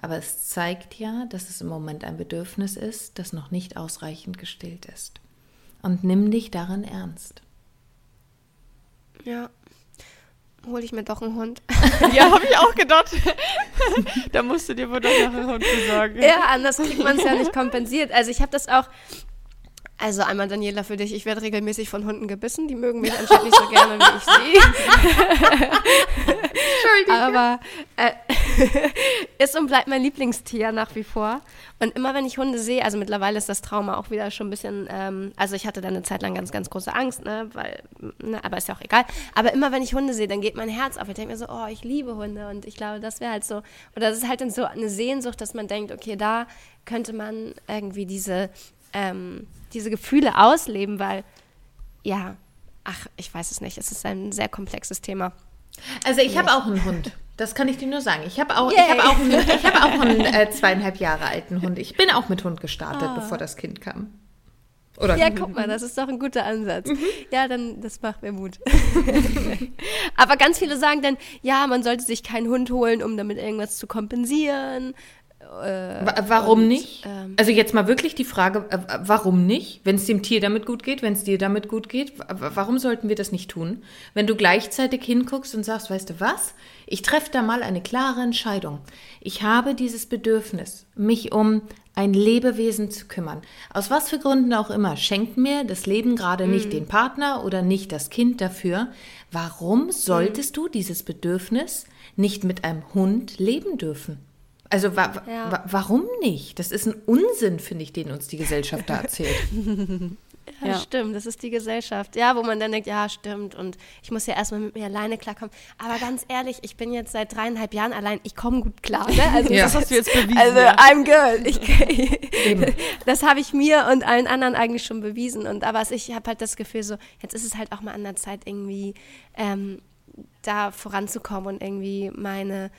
aber es zeigt ja, dass es im Moment ein Bedürfnis ist, das noch nicht ausreichend gestillt ist. Und nimm dich daran ernst. Ja, hole ich mir doch einen Hund. [laughs] ja, habe ich auch gedacht. [laughs] da musst du dir wohl doch noch einen Hund besorgen. Ja, anders kriegt man es ja nicht kompensiert. Also ich habe das auch, also einmal Daniela für dich, ich werde regelmäßig von Hunden gebissen, die mögen mich anscheinend nicht so gerne wie ich sie. [laughs] Entschuldigung. Aber äh, [laughs] ist und bleibt mein Lieblingstier nach wie vor. Und immer wenn ich Hunde sehe, also mittlerweile ist das Trauma auch wieder schon ein bisschen, ähm, also ich hatte da eine Zeit lang ganz, ganz große Angst, ne, weil, ne, aber ist ja auch egal. Aber immer wenn ich Hunde sehe, dann geht mein Herz auf. Ich denke mir so, oh, ich liebe Hunde und ich glaube, das wäre halt so, oder das ist halt dann so eine Sehnsucht, dass man denkt, okay, da könnte man irgendwie diese, ähm, diese Gefühle ausleben, weil, ja, ach, ich weiß es nicht, es ist ein sehr komplexes Thema. Also ich habe auch einen Hund. Das kann ich dir nur sagen. Ich habe auch, ich hab auch, einen, ich hab auch einen äh, [laughs] zweieinhalb Jahre alten Hund. Ich bin auch mit Hund gestartet, oh. bevor das Kind kam. Oder ja, guck mal, das ist doch ein guter Ansatz. Mhm. Ja, dann, das macht mir Mut. [laughs] Aber ganz viele sagen dann, ja, man sollte sich keinen Hund holen, um damit irgendwas zu kompensieren. Äh, warum und, nicht? Ähm, also jetzt mal wirklich die Frage, äh, warum nicht? Wenn es dem Tier damit gut geht, wenn es dir damit gut geht, warum sollten wir das nicht tun? Wenn du gleichzeitig hinguckst und sagst, weißt du was? Ich treffe da mal eine klare Entscheidung. Ich habe dieses Bedürfnis, mich um ein Lebewesen zu kümmern. Aus was für Gründen auch immer, schenkt mir das Leben gerade mhm. nicht den Partner oder nicht das Kind dafür. Warum solltest mhm. du dieses Bedürfnis nicht mit einem Hund leben dürfen? Also wa ja. wa warum nicht? Das ist ein Unsinn, finde ich, den uns die Gesellschaft da erzählt. [laughs] ja, ja, stimmt, das ist die Gesellschaft. Ja, wo man dann denkt, ja, stimmt, und ich muss ja erstmal mit mir alleine klarkommen. Aber ganz ehrlich, ich bin jetzt seit dreieinhalb Jahren allein, ich komme gut klar. Ne? Also, ja. Das hast du jetzt bewiesen. Also, ja. I'm good. Ich, [laughs] das habe ich mir und allen anderen eigentlich schon bewiesen. Und aber ich habe halt das Gefühl, so, jetzt ist es halt auch mal an der Zeit, irgendwie ähm, da voranzukommen und irgendwie meine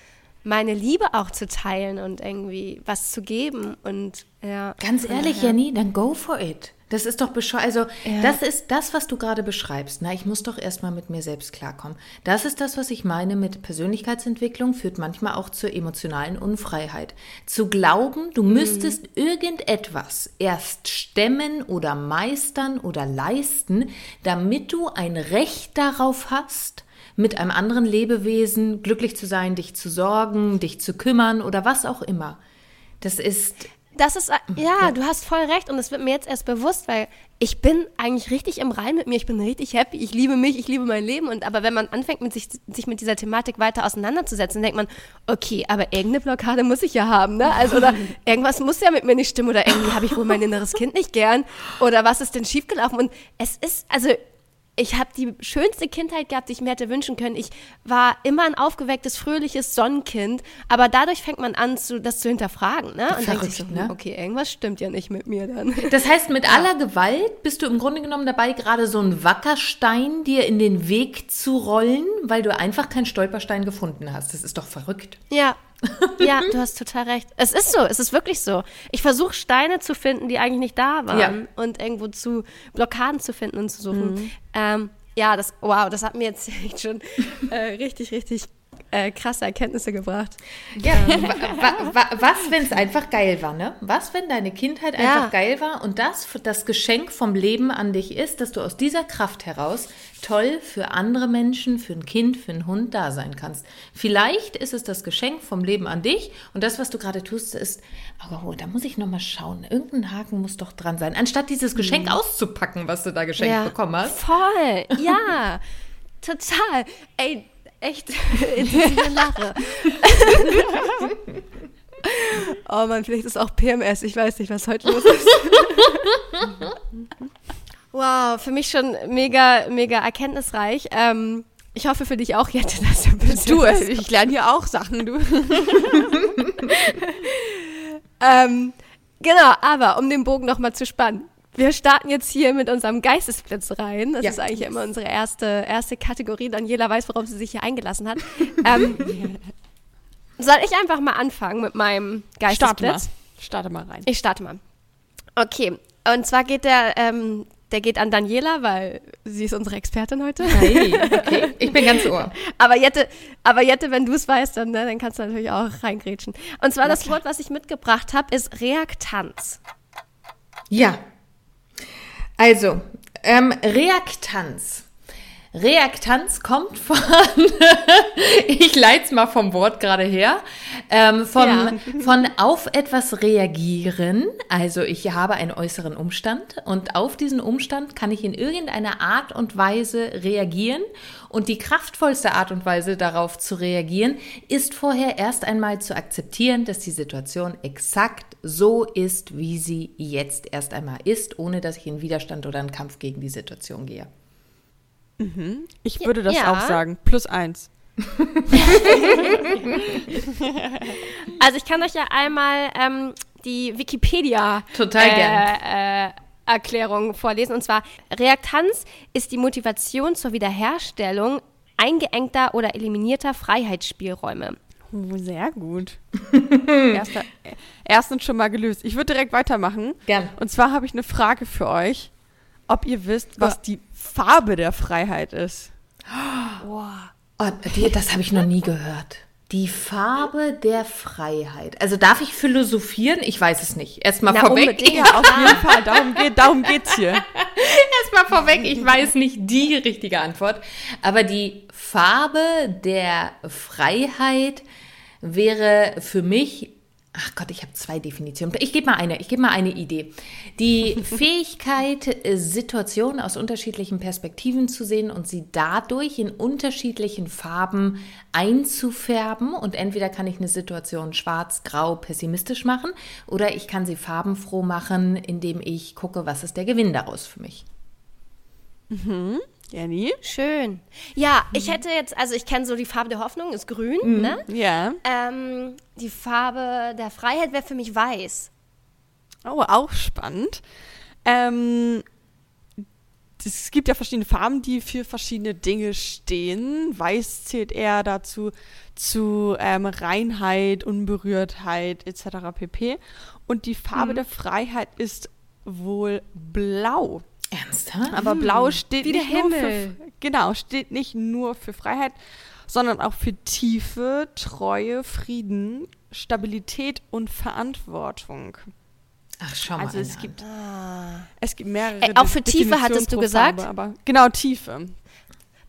meine Liebe auch zu teilen und irgendwie was zu geben und ja. Ganz ehrlich. Jenny, dann go for it. Das ist doch bescheuert. Also, ja. das ist das, was du gerade beschreibst. Na, ich muss doch erstmal mit mir selbst klarkommen. Das ist das, was ich meine mit Persönlichkeitsentwicklung, führt manchmal auch zur emotionalen Unfreiheit. Zu glauben, du mhm. müsstest irgendetwas erst stemmen oder meistern oder leisten, damit du ein Recht darauf hast, mit einem anderen Lebewesen glücklich zu sein, dich zu sorgen, dich zu kümmern oder was auch immer. Das ist Das ist, äh, ja, du hast voll recht und das wird mir jetzt erst bewusst, weil ich bin eigentlich richtig im Rein mit mir, ich bin richtig happy, ich liebe mich, ich liebe mein Leben und aber wenn man anfängt, mit sich, sich mit dieser Thematik weiter auseinanderzusetzen, denkt man, okay, aber irgendeine Blockade muss ich ja haben, ne? Also oder [laughs] irgendwas muss ja mit mir nicht stimmen oder irgendwie habe ich wohl mein [laughs] inneres Kind nicht gern oder was ist denn schiefgelaufen und es ist, also ich habe die schönste Kindheit gehabt, die ich mir hätte wünschen können. Ich war immer ein aufgewecktes, fröhliches Sonnenkind, aber dadurch fängt man an, zu, das zu hinterfragen, ne? Und Verrückt, denkt sich so, ne? okay, irgendwas stimmt ja nicht mit mir dann. Das heißt, mit aller Gewalt bist du im Grunde genommen dabei, gerade so einen Wackerstein dir in den Weg zu rollen, weil du einfach keinen Stolperstein gefunden hast. Das ist doch verrückt. Ja. Ja, du hast total recht. Es ist so, es ist wirklich so. Ich versuche Steine zu finden, die eigentlich nicht da waren Ja. und irgendwo zu Blockaden zu finden und zu suchen. Ähm, ja, das, wow, das hat mir jetzt [laughs] echt schon äh, richtig, richtig äh, krasse Erkenntnisse gebracht. Ja, wa wa wa was, wenn es einfach geil war, ne? Was, wenn deine Kindheit Ja. einfach geil war und das das Geschenk vom Leben an dich ist, dass du aus dieser Kraft heraus toll für andere Menschen, für ein Kind, für einen Hund da sein kannst. Vielleicht ist es das Geschenk vom Leben an dich und das, was du gerade tust, ist, oh, da muss ich noch mal schauen. Irgendein Haken muss doch dran sein. Anstatt dieses Geschenk auszupacken, was du da geschenkt bekommen hast. Voll, ja, [laughs] total. Ey, echt, [laughs] intensive Lache. [laughs] oh Mann, vielleicht ist auch PMS. Ich weiß nicht, was heute los ist. [laughs] wow, für mich schon mega, mega erkenntnisreich. Ähm, ich hoffe für dich auch, Jette, dass du bisschen Du, was- ich lerne hier auch Sachen, du. Ähm, genau, aber um den Bogen nochmal zu spannen. Wir starten jetzt hier mit unserem Geistesblitz rein. Das Ja. ist eigentlich immer unsere erste, erste Kategorie. Daniela weiß, worauf sie sich hier eingelassen hat. [laughs] ähm, soll ich einfach mal anfangen mit meinem Starte mal. Geistesblitz? Starte mal rein. Ich starte mal. Okay, und zwar geht der, ähm, der geht an Daniela, weil sie ist unsere Expertin heute. Hey, okay. Ich bin ganz ohr. [laughs] Aber Jette, aber Jette, wenn du es weißt, dann, ne, dann kannst du natürlich auch reingrätschen. Und zwar das Wort, was ich mitgebracht habe, ist Reaktanz. Ja. Also, ähm, Reaktanz. Reaktanz kommt von, [laughs] ich leite es mal vom Wort gerade her, ähm, von, Ja. von auf etwas reagieren. Also ich habe einen äußeren Umstand und auf diesen Umstand kann ich in irgendeiner Art und Weise reagieren. Und die kraftvollste Art und Weise darauf zu reagieren, ist vorher erst einmal zu akzeptieren, dass die Situation exakt so ist, wie sie jetzt erst einmal ist, ohne dass ich in Widerstand oder einen Kampf gegen die Situation gehe. Ich würde das Ja. auch sagen. Plus eins. [laughs] Also ich kann euch ja einmal ähm, die Wikipedia Total äh, äh, Erklärung vorlesen. Und zwar, Reaktanz ist die Motivation zur Wiederherstellung eingeengter oder eliminierter Freiheitsspielräume. Sehr gut. [laughs] Erster, erstens schon mal gelöst. Ich würde direkt weitermachen. Gern. Und zwar habe ich eine Frage für euch, ob ihr wisst, was die Farbe der Freiheit ist. Oh, das habe ich noch nie gehört. Die Farbe der Freiheit. Also darf ich philosophieren? Ich weiß es nicht. Erstmal Na, vorweg. [laughs] Ja, auf jeden Fall. Darum, geht, darum geht's hier. Erstmal vorweg, ich weiß nicht die richtige Antwort. Aber die Farbe der Freiheit wäre für mich. Ach Gott, ich habe zwei Definitionen. Ich gebe mal eine, ich gebe mal eine Idee. Die [laughs] Fähigkeit, äh, Situationen aus unterschiedlichen Perspektiven zu sehen und sie dadurch in unterschiedlichen Farben einzufärben. Und entweder kann ich eine Situation schwarz, grau, pessimistisch machen oder ich kann sie farbenfroh machen, indem ich gucke, was ist der Gewinn daraus für mich. Jenny? Schön. Ja, ich hätte jetzt, also ich kenne so die Farbe der Hoffnung, ist grün, ne? Ja. Ähm, die Farbe der Freiheit wäre für mich weiß. Oh, auch spannend. Ähm, es gibt ja verschiedene Farben, die für verschiedene Dinge stehen. Weiß zählt eher dazu zu ähm, Reinheit, Unberührtheit etc. pp. Und die Farbe der Freiheit ist wohl blau. Ernsthaft? Aber blau steht Wie nicht nur für genau steht nicht nur für Freiheit, sondern auch für Tiefe, Treue, Frieden, Stabilität und Verantwortung. Ach, schau mal. Also es gibt an. es gibt mehrere. Äh, auch für Tiefe hattest du gesagt? Farbe, aber genau Tiefe.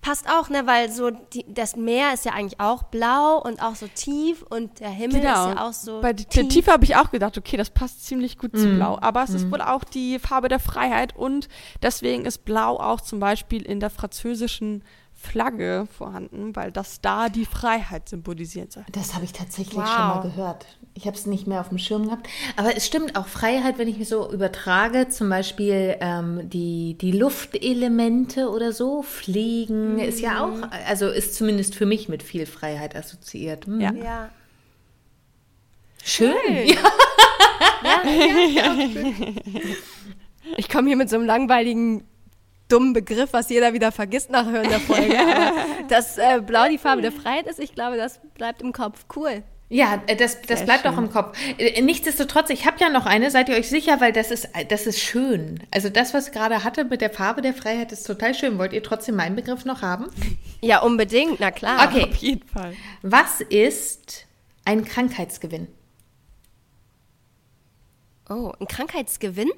Passt auch, ne, weil so die, das Meer ist ja eigentlich auch blau und auch so tief und der Himmel ist ja auch so Bei der Tiefe habe ich auch gedacht, okay, das passt ziemlich gut zu blau. Aber es ist wohl auch die Farbe der Freiheit und deswegen ist blau auch zum Beispiel in der französischen Flagge vorhanden, weil das da die Freiheit symbolisiert soll. Das habe ich tatsächlich Wow. schon mal gehört. Ich habe es nicht mehr auf dem Schirm gehabt. Aber es stimmt auch Freiheit, wenn ich mich so übertrage, zum Beispiel ähm, die, die Luftelemente oder so, Fliegen, ist ja auch, also ist zumindest für mich mit viel Freiheit assoziiert. Hm. Ja. Ja. Schön. [laughs] [laughs] Ich komme hier mit so einem langweiligen, dummen Begriff, was jeder wieder vergisst nach Hören der Folge. [laughs] Aber dass äh, Blau die Farbe der Freiheit ist, ich glaube, das bleibt im Kopf. Cool. Ja, äh, das, das Sehr bleibt auch schön. im Kopf. Äh, Nichtsdestotrotz, ich habe ja noch eine, seid ihr euch sicher, weil das ist, das ist schön. Also das, was ich gerade hatte mit der Farbe der Freiheit, ist total schön. Wollt ihr trotzdem meinen Begriff noch haben? [laughs] Ja, unbedingt, na klar. Okay. Auf jeden Fall. Was ist ein Krankheitsgewinn? Oh, ein Krankheitsgewinn?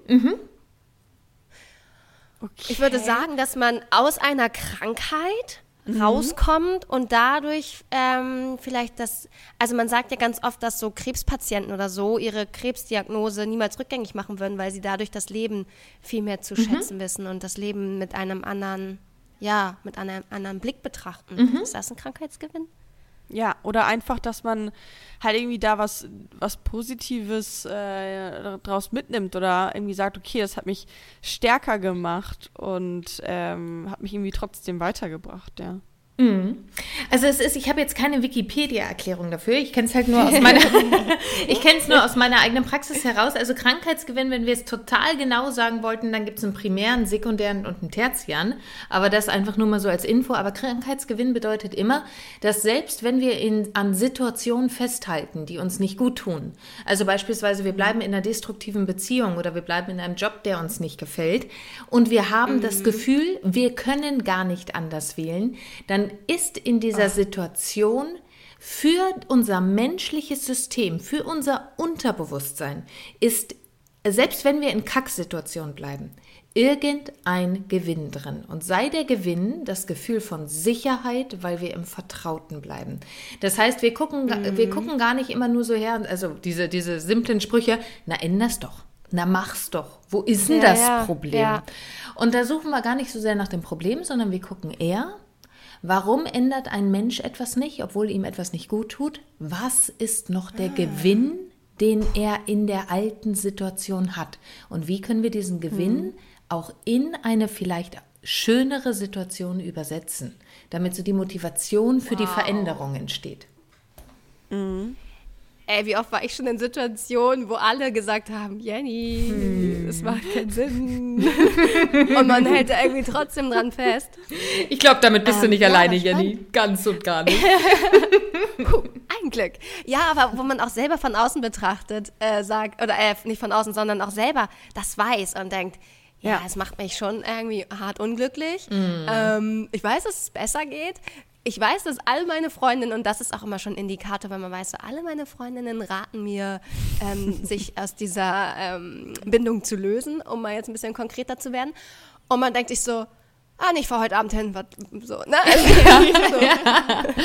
Okay. Ich würde sagen, dass man aus einer Krankheit Mhm. rauskommt und dadurch ähm, vielleicht das, also man sagt ja ganz oft, dass so Krebspatienten oder so ihre Krebsdiagnose niemals rückgängig machen würden, weil sie dadurch das Leben viel mehr zu Mhm. schätzen wissen und das Leben mit einem anderen, ja, mit einem anderen Blick betrachten. Mhm. Ist das ein Krankheitsgewinn? Ja, oder einfach, dass man halt irgendwie da was, was Positives äh, draus mitnimmt oder irgendwie sagt, okay, das hat mich stärker gemacht und ähm, hat mich irgendwie trotzdem weitergebracht, ja. Also es ist, ich habe jetzt keine Wikipedia-Erklärung dafür. Ich kenne es halt nur aus [laughs] meiner, [laughs] ich kenne es nur aus meiner eigenen Praxis heraus. Also Krankheitsgewinn, wenn wir es total genau sagen wollten, dann gibt es einen primären, sekundären und einen tertiären. Aber das einfach nur mal so als Info. Aber Krankheitsgewinn bedeutet immer, dass selbst wenn wir in, an Situationen festhalten, die uns nicht gut tun, also beispielsweise wir bleiben in einer destruktiven Beziehung oder wir bleiben in einem Job, der uns nicht gefällt und wir haben das Gefühl, wir können gar nicht anders wählen, dann ist in dieser Situation für unser menschliches System, für unser Unterbewusstsein, ist, selbst wenn wir in Kacksituationen bleiben, irgendein Gewinn drin. Und sei der Gewinn das Gefühl von Sicherheit, weil wir im Vertrauten bleiben. Das heißt, wir gucken, ga- wir gucken gar nicht immer nur so her, also diese, diese simplen Sprüche, na änder's doch. Na mach's doch. Wo ist denn Ja, das ja, Problem? ja. Und da suchen wir gar nicht so sehr nach dem Problem, sondern wir gucken eher, warum ändert ein Mensch etwas nicht, obwohl ihm etwas nicht gut tut? Was ist noch der Gewinn, den er in der alten Situation hat? Und wie können wir diesen Gewinn auch in eine vielleicht schönere Situation übersetzen, damit so die Motivation für die Veränderung entsteht? Ey, wie oft war ich schon in Situationen, wo alle gesagt haben, Jenny, Hm. es macht keinen Sinn. [laughs] und man hält da irgendwie trotzdem dran fest. Ich glaube, damit bist du nicht ja, alleine, Jenny. Ganz und gar nicht. [laughs] Ein Glück. Ja, aber wo man auch selber von außen betrachtet, äh, sagt, oder äh, nicht von außen, sondern auch selber das weiß und denkt, ja, es macht mich schon irgendwie hart unglücklich. Ähm, ich weiß, dass es besser geht. Ich weiß, dass all meine Freundinnen, und das ist auch immer schon ein Indikator, wenn man weiß, so alle meine Freundinnen raten mir, ähm, [laughs] sich aus dieser ähm, Bindung zu lösen, um mal jetzt ein bisschen konkreter zu werden. Und man denkt sich so, ah, nee, ich fahr heute Abend hin, was, so, ne? [laughs] Also, [laughs] so.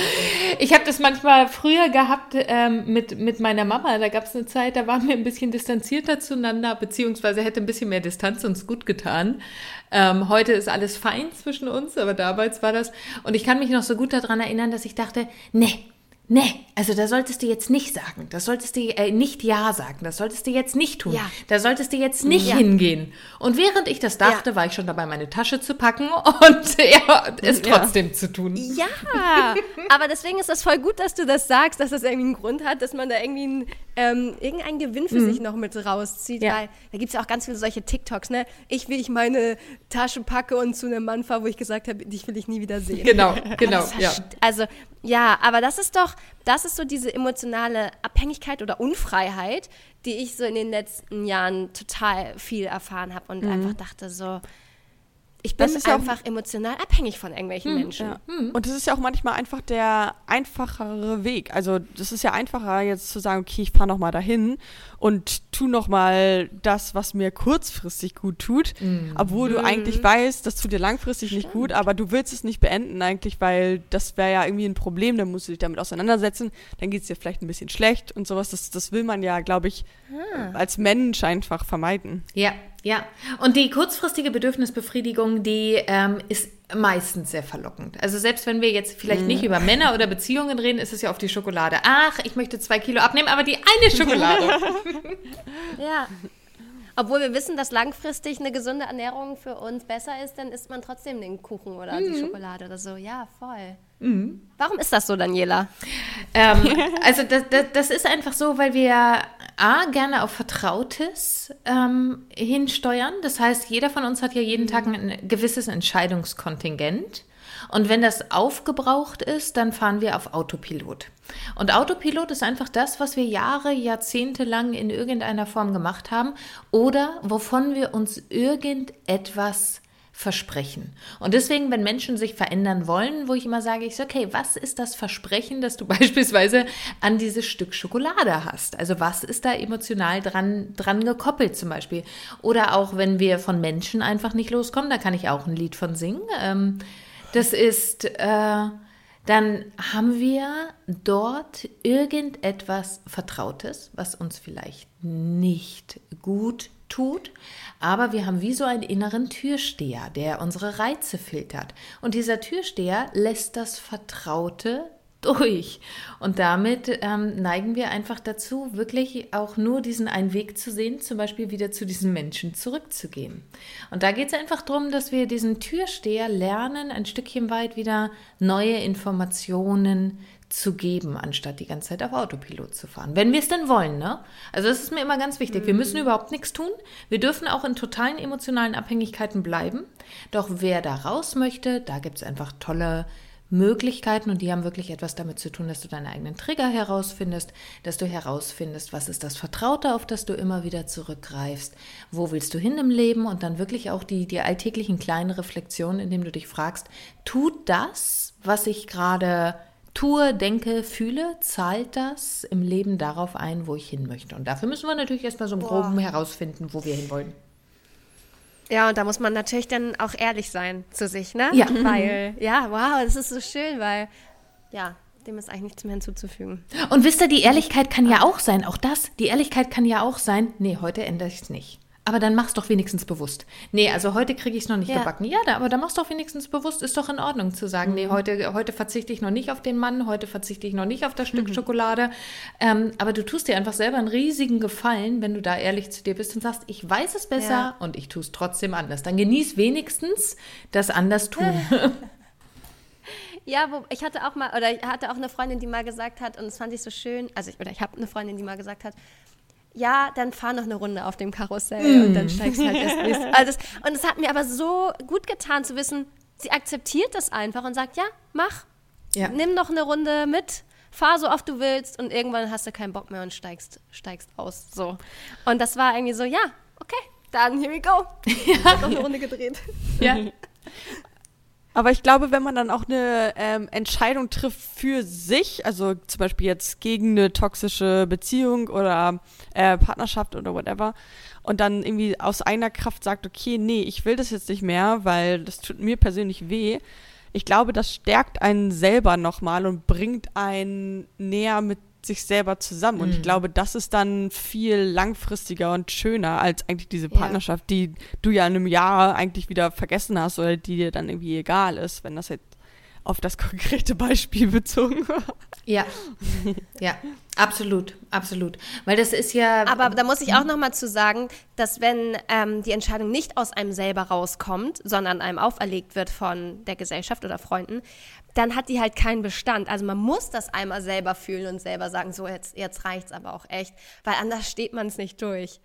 Ich habe das manchmal früher gehabt ähm, mit, mit meiner Mama. Da gab es eine Zeit, da waren wir ein bisschen distanzierter zueinander, beziehungsweise hätte ein bisschen mehr Distanz uns gut getan. Ähm, heute ist alles fein zwischen uns, aber damals war das. Und ich kann mich noch so gut daran erinnern, dass ich dachte, nee. Nee, also da solltest du jetzt nicht sagen. Das solltest du äh, nicht Ja sagen. Das solltest du jetzt nicht tun. Ja. Da solltest du jetzt nicht Ja. hingehen. Und während ich das dachte, war ich schon dabei, meine Tasche zu packen [laughs] und ja, es Ja. trotzdem zu tun. Ja, aber deswegen ist das voll gut, dass du das sagst, dass das irgendwie einen Grund hat, dass man da irgendwie einen, ähm, irgendeinen Gewinn für sich noch mit rauszieht. Ja. Weil da gibt es ja auch ganz viele solche TikToks, ne? Ich, wie ich meine Tasche packe und zu einem Mann fahre, wo ich gesagt habe, dich will ich nie wieder sehen. Genau, [laughs] genau, ja. Also, ja, aber das ist doch, das ist so diese emotionale Abhängigkeit oder Unfreiheit, die ich so in den letzten Jahren total viel erfahren habe und einfach dachte so, Ich bin ja auch- einfach emotional abhängig von irgendwelchen Menschen. Ja. Und das ist ja auch manchmal einfach der einfachere Weg. Also das ist ja einfacher jetzt zu sagen, okay, ich fahre noch mal dahin und tu noch mal das, was mir kurzfristig gut tut, obwohl du eigentlich weißt, das tut dir langfristig nicht gut, aber du willst es nicht beenden eigentlich, weil das wäre ja irgendwie ein Problem, dann musst du dich damit auseinandersetzen, dann geht es dir vielleicht ein bisschen schlecht und sowas. Das, das will man ja, glaube ich, als Mensch einfach vermeiden. Ja, ja. Und die kurzfristige Bedürfnisbefriedigung, die ähm, ist meistens sehr verlockend. Also selbst wenn wir jetzt vielleicht nicht über Männer oder Beziehungen reden, ist es ja oft die Schokolade. Ach, ich möchte zwei Kilo abnehmen, aber die eine [laughs] Schokolade. Ja. [laughs] Obwohl wir wissen, dass langfristig eine gesunde Ernährung für uns besser ist, dann isst man trotzdem den Kuchen oder die Schokolade oder so. Ja, voll. Warum ist das so, Daniela? ähm, [laughs] also das, das, das ist einfach so, weil wir A, gerne auf Vertrautes ähm, hinsteuern. Das heißt, jeder von uns hat ja jeden Tag ein gewisses Entscheidungskontingent. Und wenn das aufgebraucht ist, dann fahren wir auf Autopilot. Und Autopilot ist einfach das, was wir Jahre, Jahrzehnte lang in irgendeiner Form gemacht haben oder wovon wir uns irgendetwas versprechen. Und deswegen, wenn Menschen sich verändern wollen, wo ich immer sage, ich so, okay, was ist das Versprechen, das du [laughs] beispielsweise an dieses Stück Schokolade hast? Also was ist da emotional dran, dran gekoppelt zum Beispiel? Oder auch, wenn wir von Menschen einfach nicht loskommen, da kann ich auch ein Lied von singen. Ähm, das ist, äh, dann haben wir dort irgendetwas Vertrautes, was uns vielleicht nicht gut tut, aber wir haben wie so einen inneren Türsteher, der unsere Reize filtert. Und dieser Türsteher lässt das Vertraute durch. Und damit ähm, neigen wir einfach dazu, wirklich auch nur diesen einen Weg zu sehen, zum Beispiel wieder zu diesen Menschen zurückzugehen. Und da geht es einfach darum, dass wir diesen Türsteher lernen, ein Stückchen weit wieder neue Informationen zu geben, anstatt die ganze Zeit auf Autopilot zu fahren. Wenn wir es denn wollen, ne? Also das ist mir immer ganz wichtig. Wir müssen überhaupt nichts tun. Wir dürfen auch in totalen emotionalen Abhängigkeiten bleiben. Doch wer da raus möchte, da gibt es einfach tolle Möglichkeiten und die haben wirklich etwas damit zu tun, dass du deine eigenen Trigger herausfindest, dass du herausfindest, was ist das Vertraute, auf das du immer wieder zurückgreifst, wo willst du hin im Leben und dann wirklich auch die, die alltäglichen kleinen Reflexionen, indem du dich fragst, tut das, was ich gerade tue, denke, fühle, zahlt das im Leben darauf ein, wo ich hin möchte? Und dafür müssen wir natürlich erstmal so im Groben herausfinden, wo wir hinwollen. Ja, und da muss man natürlich dann auch ehrlich sein zu sich, ne? Ja. Weil, ja, wow, das ist so schön, weil, ja, dem ist eigentlich nichts mehr hinzuzufügen. Und wisst ihr, die Ehrlichkeit kann ja auch sein, auch das, die Ehrlichkeit kann ja auch sein, nee, heute ändere ich es nicht. Aber dann mach's doch wenigstens bewusst. Nee, also heute kriege ich es noch nicht Ja. gebacken. Ja, da, aber dann mach's doch wenigstens bewusst. Ist doch in Ordnung zu sagen, nee, heute, heute verzichte ich noch nicht auf den Mann, heute verzichte ich noch nicht auf das Stück Schokolade. Ähm, aber du tust dir einfach selber einen riesigen Gefallen, wenn du da ehrlich zu dir bist und sagst, ich weiß es besser Ja. und ich tue es trotzdem anders. Dann genieß wenigstens das anders tun. [laughs] Ja, wo, ich hatte auch mal, oder ich hatte auch eine Freundin, die mal gesagt hat, und das fand ich so schön, also ich, oder ich habe eine Freundin, die mal gesagt hat, ja, dann fahr noch eine Runde auf dem Karussell und dann steigst du halt erst nächst. Also das, und es hat mir aber so gut getan zu wissen, sie akzeptiert das einfach und sagt, ja, mach, Ja. nimm noch eine Runde mit, fahr so oft du willst und irgendwann hast du keinen Bock mehr und steigst, steigst aus. So. Und das war irgendwie so, ja, okay, dann here we go. [laughs] Ja. noch eine Runde gedreht. ja. [laughs] Aber ich glaube, wenn man dann auch eine ähm, Entscheidung trifft für sich, also zum Beispiel jetzt gegen eine toxische Beziehung oder äh, Partnerschaft oder whatever, und dann irgendwie aus eigener Kraft sagt, okay, nee, ich will das jetzt nicht mehr, weil das tut mir persönlich weh. Ich glaube, das stärkt einen selber nochmal und bringt einen näher mit sich selber zusammen. Und ich glaube, das ist dann viel langfristiger und schöner als eigentlich diese Ja. Partnerschaft, die du ja in einem Jahr eigentlich wieder vergessen hast oder die dir dann irgendwie egal ist, wenn das jetzt auf das [laughs] konkrete Beispiel bezogen war. Ja, ja, absolut, absolut. Weil das ist ja. Aber da muss ich auch noch mal zu sagen, dass wenn ähm, die Entscheidung nicht aus einem selber rauskommt, sondern einem auferlegt wird von der Gesellschaft oder Freunden, dann hat die halt keinen Bestand. Also man muss das einmal selber fühlen und selber sagen, so jetzt, jetzt reicht's aber auch echt, weil anders steht man es nicht durch.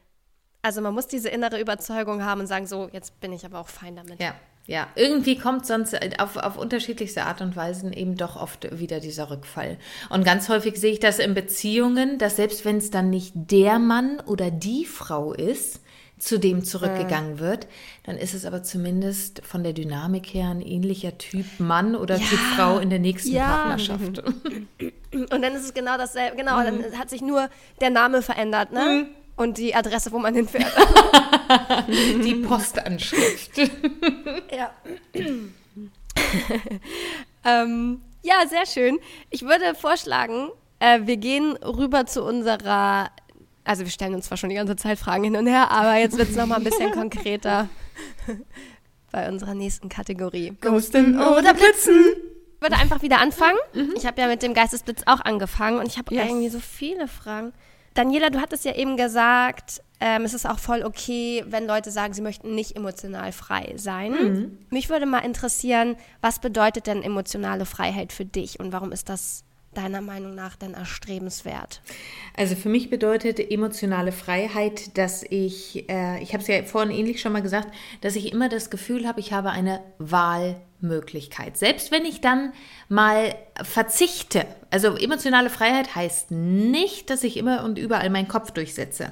Also man muss diese innere Überzeugung haben und sagen, so jetzt bin ich aber auch fein damit. Ja, ja. Irgendwie kommt sonst auf, auf unterschiedlichste Art und Weisen eben doch oft wieder dieser Rückfall. Und ganz häufig sehe ich das in Beziehungen, dass selbst wenn es dann nicht der Mann oder die Frau ist, zu dem zurückgegangen wird, dann ist es aber zumindest von der Dynamik her ein ähnlicher Typ Mann oder Ja. Typ Frau in der nächsten Ja. Partnerschaft. Und dann ist es genau dasselbe. Genau, dann hat sich nur der Name verändert, ne? Und die Adresse, wo man hinfährt. [laughs] Die Postanschrift. [laughs] ja. ähm, ja, sehr schön. Ich würde vorschlagen, äh, wir gehen rüber zu unserer. Also wir stellen uns zwar schon die ganze Zeit Fragen hin und her, aber jetzt wird es nochmal ein bisschen [laughs] konkreter bei unserer nächsten Kategorie. Ghosten oder Blitzen. Ich würde einfach wieder anfangen. Ich habe ja mit dem Geistesblitz auch angefangen und ich habe Yes. irgendwie so viele Fragen. Daniela, du hattest ja eben gesagt, ähm, es ist auch voll okay, wenn Leute sagen, sie möchten nicht emotional frei sein. Mich würde mal interessieren, was bedeutet denn emotionale Freiheit für dich und warum ist das deiner Meinung nach denn erstrebenswert? Also für mich bedeutet emotionale Freiheit, dass ich, äh, ich habe es ja vorhin ähnlich schon mal gesagt, dass ich immer das Gefühl habe, ich habe eine Wahlmöglichkeit. Selbst wenn ich dann mal verzichte. Also emotionale Freiheit heißt nicht, dass ich immer und überall meinen Kopf durchsetze,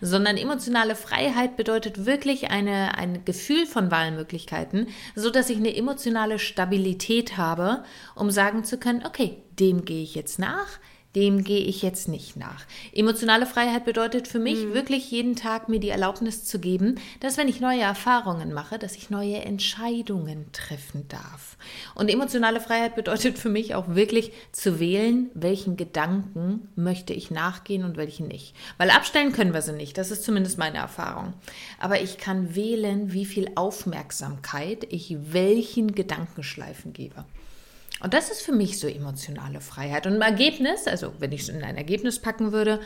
sondern emotionale Freiheit bedeutet wirklich eine, ein Gefühl von Wahlmöglichkeiten, so dass ich eine emotionale Stabilität habe, um sagen zu können, okay, dem gehe ich jetzt nach, dem gehe ich jetzt nicht nach. Emotionale Freiheit bedeutet für mich wirklich jeden Tag mir die Erlaubnis zu geben, dass wenn ich neue Erfahrungen mache, dass ich neue Entscheidungen treffen darf. Und emotionale Freiheit bedeutet für mich auch wirklich zu wählen, welchen Gedanken möchte ich nachgehen und welchen nicht. Weil abstellen können wir sie nicht, das ist zumindest meine Erfahrung. Aber ich kann wählen, wie viel Aufmerksamkeit ich welchen Gedankenschleifen gebe. Und das ist für mich so emotionale Freiheit. Und im Ergebnis, also wenn ich es in ein Ergebnis packen würde,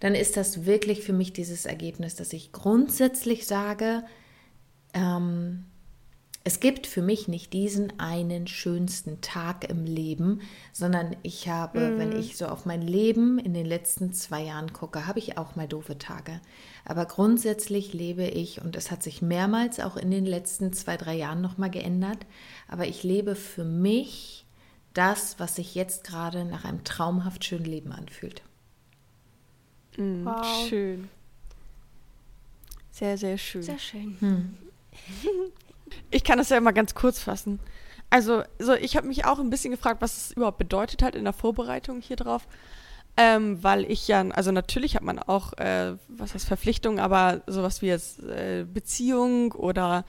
dann ist das wirklich für mich dieses Ergebnis, dass ich grundsätzlich sage, ähm, es gibt für mich nicht diesen einen schönsten Tag im Leben, sondern ich habe, wenn ich so auf mein Leben in den letzten zwei Jahren gucke, habe ich auch mal doofe Tage. Aber grundsätzlich lebe ich, und es hat sich mehrmals auch in den letzten zwei, drei Jahren nochmal geändert, aber ich lebe für mich das, was sich jetzt gerade nach einem traumhaft schönen Leben anfühlt. Mm, Wow. Schön. Sehr, sehr schön. Sehr schön. Ich kann das ja mal ganz kurz fassen. Also, so, ich habe mich auch ein bisschen gefragt, was es überhaupt bedeutet halt in der Vorbereitung hier drauf. Ähm, weil ich ja, also natürlich hat man auch, äh, was heißt Verpflichtung, aber sowas wie jetzt äh, Beziehung oder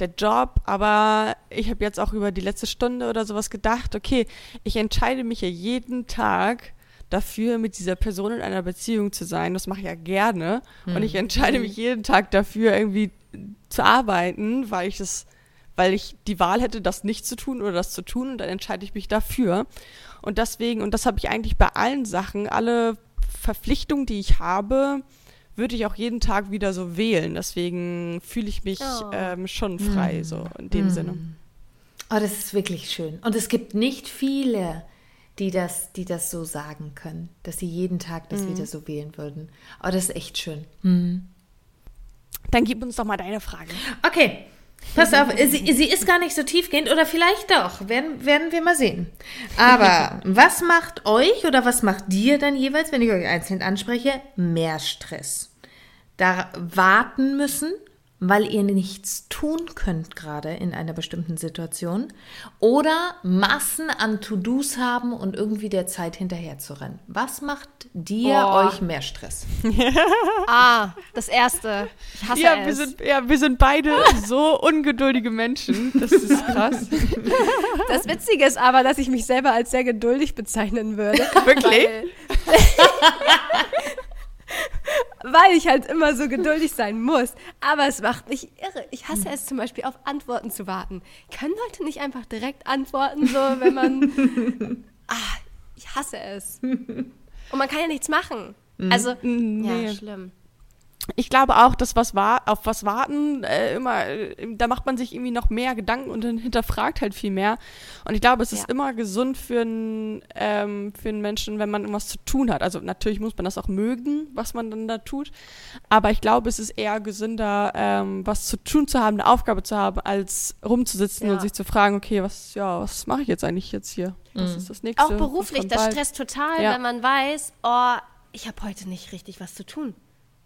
der Job, aber ich habe jetzt auch über die letzte Stunde oder sowas gedacht, okay, ich entscheide mich ja jeden Tag dafür, mit dieser Person in einer Beziehung zu sein. Das mache ich ja gerne. Und ich entscheide mich jeden Tag dafür, irgendwie zu arbeiten, weil ich es, weil ich die Wahl hätte, das nicht zu tun oder das zu tun und dann entscheide ich mich dafür. Und deswegen, und das habe ich eigentlich bei allen Sachen, alle Verpflichtungen, die ich habe, würde ich auch jeden Tag wieder so wählen. Deswegen fühle ich mich Oh. ähm, schon frei, so in dem Sinne. Oh, das ist wirklich schön. Und es gibt nicht viele, die das, die das so sagen können, dass sie jeden Tag das wieder so wählen würden. Oh, das ist echt schön. Dann gib uns doch mal deine Frage. Okay, pass auf, sie, sie ist gar nicht so tiefgehend oder vielleicht doch, werden, werden wir mal sehen. Aber [laughs] was macht euch oder was macht dir dann jeweils, wenn ich euch einzeln anspreche, mehr Stress? Da warten müssen, weil ihr nichts tun könnt gerade in einer bestimmten Situation oder Massen an To-Dos haben und irgendwie der Zeit hinterher zu rennen. Was macht dir Oh. euch mehr Stress? [laughs] Ah, das erste. Ich hasse Ja, es. wir sind, ja, wir sind beide so ungeduldige Menschen. Das ist krass. [laughs] Das Witzige ist aber, dass ich mich selber als sehr geduldig bezeichnen würde. Wirklich? Weil, ich halt immer so geduldig sein muss. Aber es macht mich irre. Ich hasse es zum Beispiel, auf Antworten zu warten. Können Leute nicht einfach direkt antworten, so wenn man. [laughs] ah, ich hasse es. [laughs] Und man kann ja nichts machen. Also, Nee. ja, schlimm. Ich glaube auch, dass was war, auf was warten äh, immer, äh, da macht man sich irgendwie noch mehr Gedanken und dann hinterfragt halt viel mehr. Und ich glaube, es ist Ja. immer gesund für einen ähm, für einen Menschen, wenn man irgendwas zu tun hat. Also natürlich muss man das auch mögen, was man dann da tut. Aber ich glaube, es ist eher gesünder, ähm, was zu tun zu haben, eine Aufgabe zu haben, als rumzusitzen Ja. und sich zu fragen, okay, was, ja, was mache ich jetzt eigentlich jetzt hier? Was ist das nächste? Auch beruflich, das stresst total, Ja. wenn man weiß, oh, ich habe heute nicht richtig was zu tun.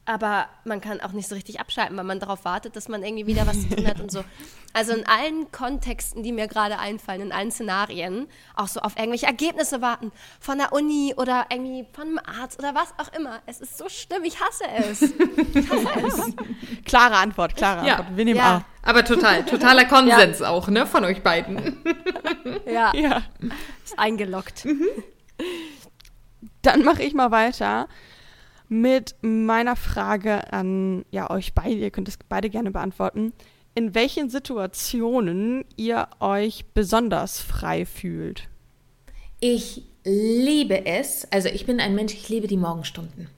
Aber man kann auch nicht so richtig abschalten, weil man darauf wartet, dass man irgendwie wieder was zu tun hat und so. [laughs] Also in allen Kontexten, die mir gerade einfallen, in allen Szenarien, auch so auf irgendwelche Ergebnisse warten, von der Uni oder irgendwie von einem Arzt oder was auch immer. Es ist so schlimm, ich hasse es. [laughs] Ich hasse es. Klare Antwort, klare Ja. Antwort. Wir nehmen Ja. A. Aber total, totaler [laughs] Konsens auch, ne, von euch beiden. Ja, Ja. ist eingeloggt. Dann mache ich mal weiter mit meiner Frage an ja, euch beide. Ihr könnt es beide gerne beantworten. In welchen Situationen ihr euch besonders frei fühlt? Ich liebe es. Also ich bin ein Mensch, ich liebe die Morgenstunden.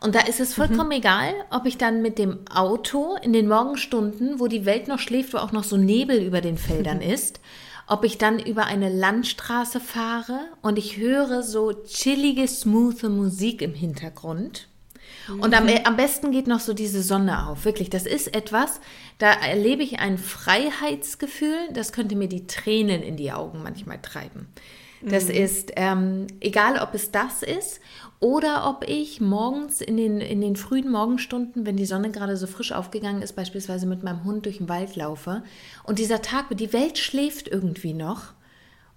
Und da ist es vollkommen egal, ob ich dann mit dem Auto in den Morgenstunden, wo die Welt noch schläft, wo auch noch so Nebel über den Feldern [laughs] ist, ob ich dann über eine Landstraße fahre und ich höre so chillige, smooth Musik im Hintergrund. Und am, am besten geht noch so diese Sonne auf. Wirklich, das ist etwas, da erlebe ich ein Freiheitsgefühl, das könnte mir die Tränen in die Augen manchmal treiben. Das ist, ähm, egal ob es das ist oder ob ich morgens in den, in den frühen Morgenstunden, wenn die Sonne gerade so frisch aufgegangen ist, beispielsweise mit meinem Hund durch den Wald laufe und dieser Tag, die Welt schläft irgendwie noch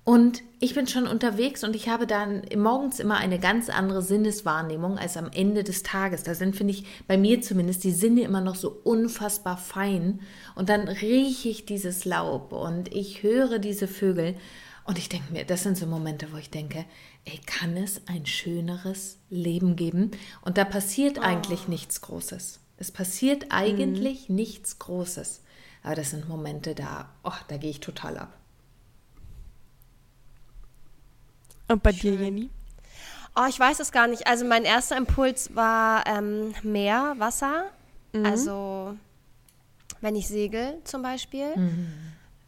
und ich bin schon unterwegs und ich habe dann morgens immer eine ganz andere Sinneswahrnehmung als am Ende des Tages. Da sind, finde ich, bei mir zumindest die Sinne immer noch so unfassbar fein. Und dann rieche ich dieses Laub und ich höre diese Vögel. Und ich denke mir, das sind so Momente, wo ich denke, ey, kann es ein schöneres Leben geben? Und da passiert eigentlich nichts Großes. Es passiert eigentlich nichts Großes. Aber das sind Momente, da, oh, da gehe ich total ab. Und bei dir, Jenny? Oh, ich weiß es gar nicht. Also mein erster Impuls war ähm, Meer, Wasser. Also wenn ich segel zum Beispiel.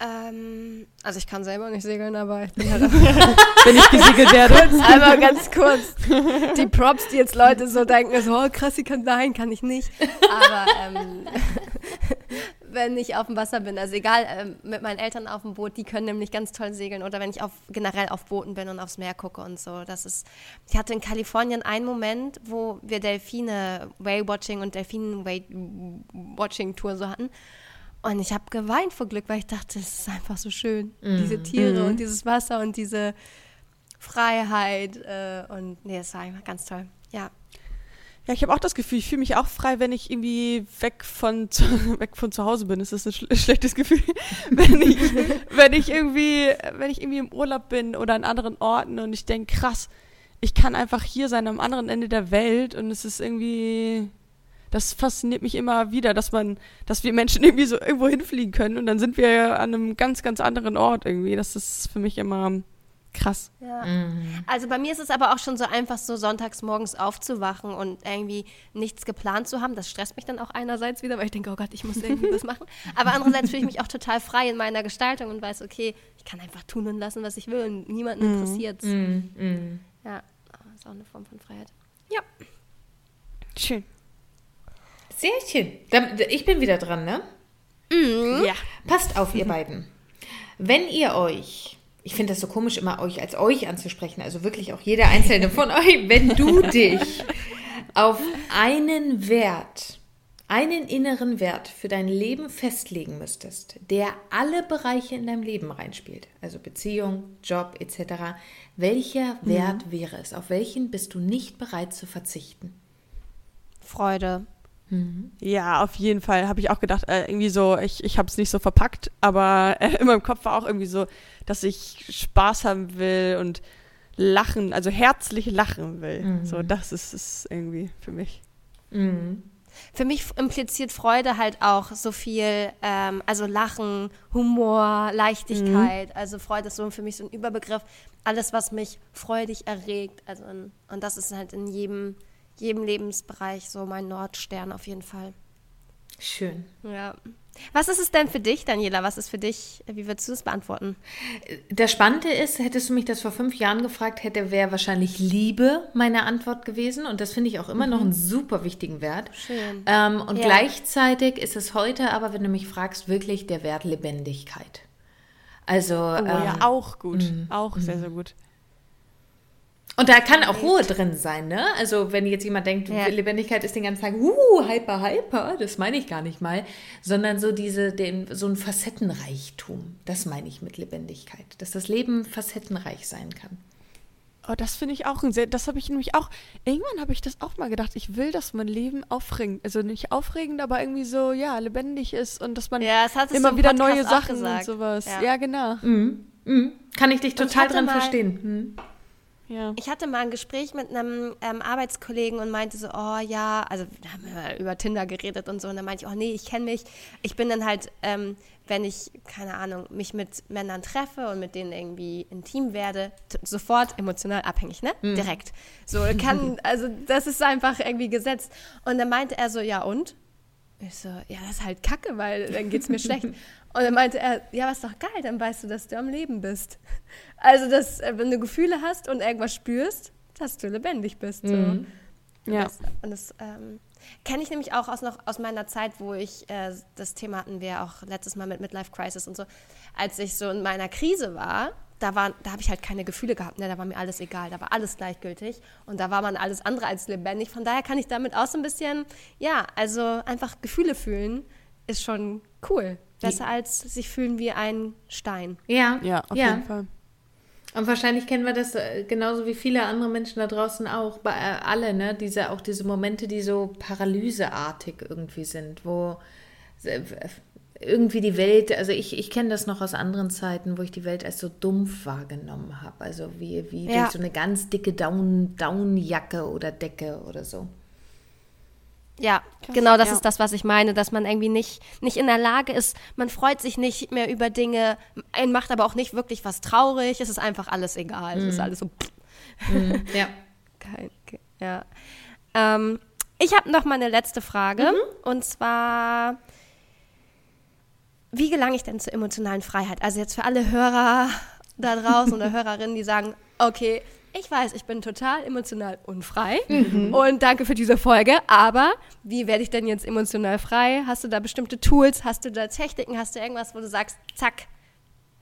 Ähm, also ich kann selber nicht segeln, aber ich bin halt [laughs] Wenn ich gesegelt werde. einmal ganz kurz die Props, die jetzt Leute so denken, so oh, krass, sie kann nein, kann ich nicht. Aber ähm, [laughs] wenn ich auf dem Wasser bin, also egal, ähm, mit meinen Eltern auf dem Boot, die können nämlich ganz toll segeln oder wenn ich auf, generell auf Booten bin und aufs Meer gucke und so. Das ist, ich hatte in Kalifornien einen Moment, wo wir Delfine Whale-Watching und Delfinen-Watching-Tour so hatten. Und ich habe geweint vor Glück, weil ich dachte, es ist einfach so schön. Diese Tiere und dieses Wasser und diese Freiheit. Äh, und nee, es war einfach ganz toll. Ja. Ja, ich habe auch das Gefühl, ich fühle mich auch frei, wenn ich irgendwie weg von zu, [laughs] weg von zu Hause bin. Das ist ein schl [laughs] schlechtes Gefühl. [laughs] wenn ich wenn ich irgendwie wenn ich irgendwie im Urlaub bin oder an anderen Orten und ich denke, krass, ich kann einfach hier sein am anderen Ende der Welt und es ist irgendwie das fasziniert mich immer wieder, dass man, dass wir Menschen [laughs] irgendwie so irgendwo hinfliegen können und dann sind wir an einem ganz, ganz anderen Ort irgendwie. Das ist für mich immer krass. Ja. Also bei mir ist es aber auch schon so einfach, so sonntags morgens aufzuwachen und irgendwie nichts geplant zu haben. Das stresst mich dann auch einerseits wieder, weil ich denke, oh Gott, ich muss irgendwie was machen. Aber andererseits fühle ich mich auch total frei in meiner Gestaltung und weiß, okay, ich kann einfach tun und lassen, was ich will und niemanden interessiert Ja, das ist auch eine Form von Freiheit. Ja. Schön. Sehr schön. Dann, ich bin wieder dran, ne? Ja. Passt auf, ihr beiden. Wenn ihr euch, ich finde das so komisch, immer euch als euch anzusprechen, also wirklich auch jeder einzelne von [laughs] euch, wenn du dich auf einen Wert, einen inneren Wert für dein Leben festlegen müsstest, der alle Bereiche in deinem Leben reinspielt, also Beziehung, Job etc., welcher Wert wäre es? Auf welchen bist du nicht bereit zu verzichten? Freude. Ja, auf jeden Fall habe ich auch gedacht, äh, irgendwie so, ich, ich habe es nicht so verpackt, aber äh, in meinem Kopf war auch irgendwie so, dass ich Spaß haben will und lachen, also herzlich lachen will. So, das ist es irgendwie für mich. Für mich impliziert Freude halt auch so viel, ähm, also Lachen, Humor, Leichtigkeit. Also Freude ist so für mich so ein Überbegriff. Alles, was mich freudig erregt. Also in, und das ist halt in jedem, jedem Lebensbereich so mein Nordstern auf jeden Fall. Schön. Ja. Was ist es denn für dich, Daniela? Was ist für dich, wie würdest du das beantworten? Das Spannende ist, hättest du mich das vor fünf Jahren gefragt, hätte wäre wahrscheinlich Liebe meine Antwort gewesen. Und das finde ich auch immer noch einen super wichtigen Wert. Schön. Ähm, und Ja. gleichzeitig ist es heute aber, wenn du mich fragst, wirklich der Wert Lebendigkeit. Also, Oh, ähm, ja, auch gut. Auch sehr, sehr gut. Und da kann auch Ruhe drin sein, ne? Also wenn jetzt jemand denkt, Ja. Lebendigkeit ist den ganzen Tag, uh, hyper, hyper, das meine ich gar nicht mal, sondern so diese, den, so ein Facettenreichtum, das meine ich mit Lebendigkeit, dass das Leben facettenreich sein kann. Oh, das finde ich auch ein sehr, das habe ich nämlich auch, irgendwann habe ich das auch mal gedacht, ich will, dass mein Leben aufregend, also nicht aufregend, aber irgendwie so, ja, lebendig ist und dass man Ja, das immer im wieder Podcast neue Sachen und sowas. Ja. Ja, genau. Mhm. Kann ich dich ich total drin mal- verstehen. Hm. Ja. Ich hatte mal ein Gespräch mit einem ähm, Arbeitskollegen und meinte so, oh ja, also wir haben ja über Tinder geredet und so. Und dann meinte ich, oh nee, ich kenne mich. Ich bin dann halt, ähm, wenn ich, keine Ahnung, mich mit Männern treffe und mit denen irgendwie intim werde, sofort emotional abhängig, ne? Direkt. So kann, [laughs] also das ist einfach irgendwie gesetzt. Und dann meinte er so, ja und? Ich so, ja, das ist halt kacke, weil dann geht's mir [laughs] schlecht. Und dann meinte er, ja, ist doch geil, dann weißt du, dass du am Leben bist. Also, dass, äh, wenn du Gefühle hast und irgendwas spürst, dass du lebendig bist. So. Ja. Das, und das ähm, kenne ich nämlich auch aus, noch, aus meiner Zeit, wo ich, äh, das Thema hatten wir auch letztes Mal mit Midlife Crisis und so, als ich so in meiner Krise war, da, war, da habe ich halt keine Gefühle gehabt, ne? da war mir alles egal, da war alles gleichgültig und da war man alles andere als lebendig. Von daher kann ich damit auch so ein bisschen, ja, also einfach Gefühle fühlen ist schon cool. Besser als sich fühlen wie ein Stein. Ja, Ja, auf ja. jeden Fall. Und wahrscheinlich kennen wir das äh, genauso wie viele andere Menschen da draußen auch, bei äh, alle, ne? Diese, auch diese Momente, die so paralyseartig irgendwie sind, wo äh, irgendwie die Welt, also ich, ich kenne das noch aus anderen Zeiten, wo ich die Welt als so dumpf wahrgenommen habe. Also wie, wie Ja. durch so eine ganz dicke Down, Downjacke oder Decke oder so. Ja, genau das ja. ist das, was ich meine, dass man irgendwie nicht, nicht in der Lage ist, man freut sich nicht mehr über Dinge, einen macht aber auch nicht wirklich was traurig, es ist einfach alles egal, es ist alles so, Mhm, ja. [laughs] kein, ke- ja. Ähm, ich habe noch mal eine letzte Frage und zwar, wie gelange ich denn zur emotionalen Freiheit? Also jetzt für alle Hörer da draußen oder [laughs] Hörerinnen, die sagen, okay, ich weiß, ich bin total emotional unfrei und danke für diese Folge, aber wie werde ich denn jetzt emotional frei? Hast du da bestimmte Tools, hast du da Techniken, hast du irgendwas, wo du sagst, zack,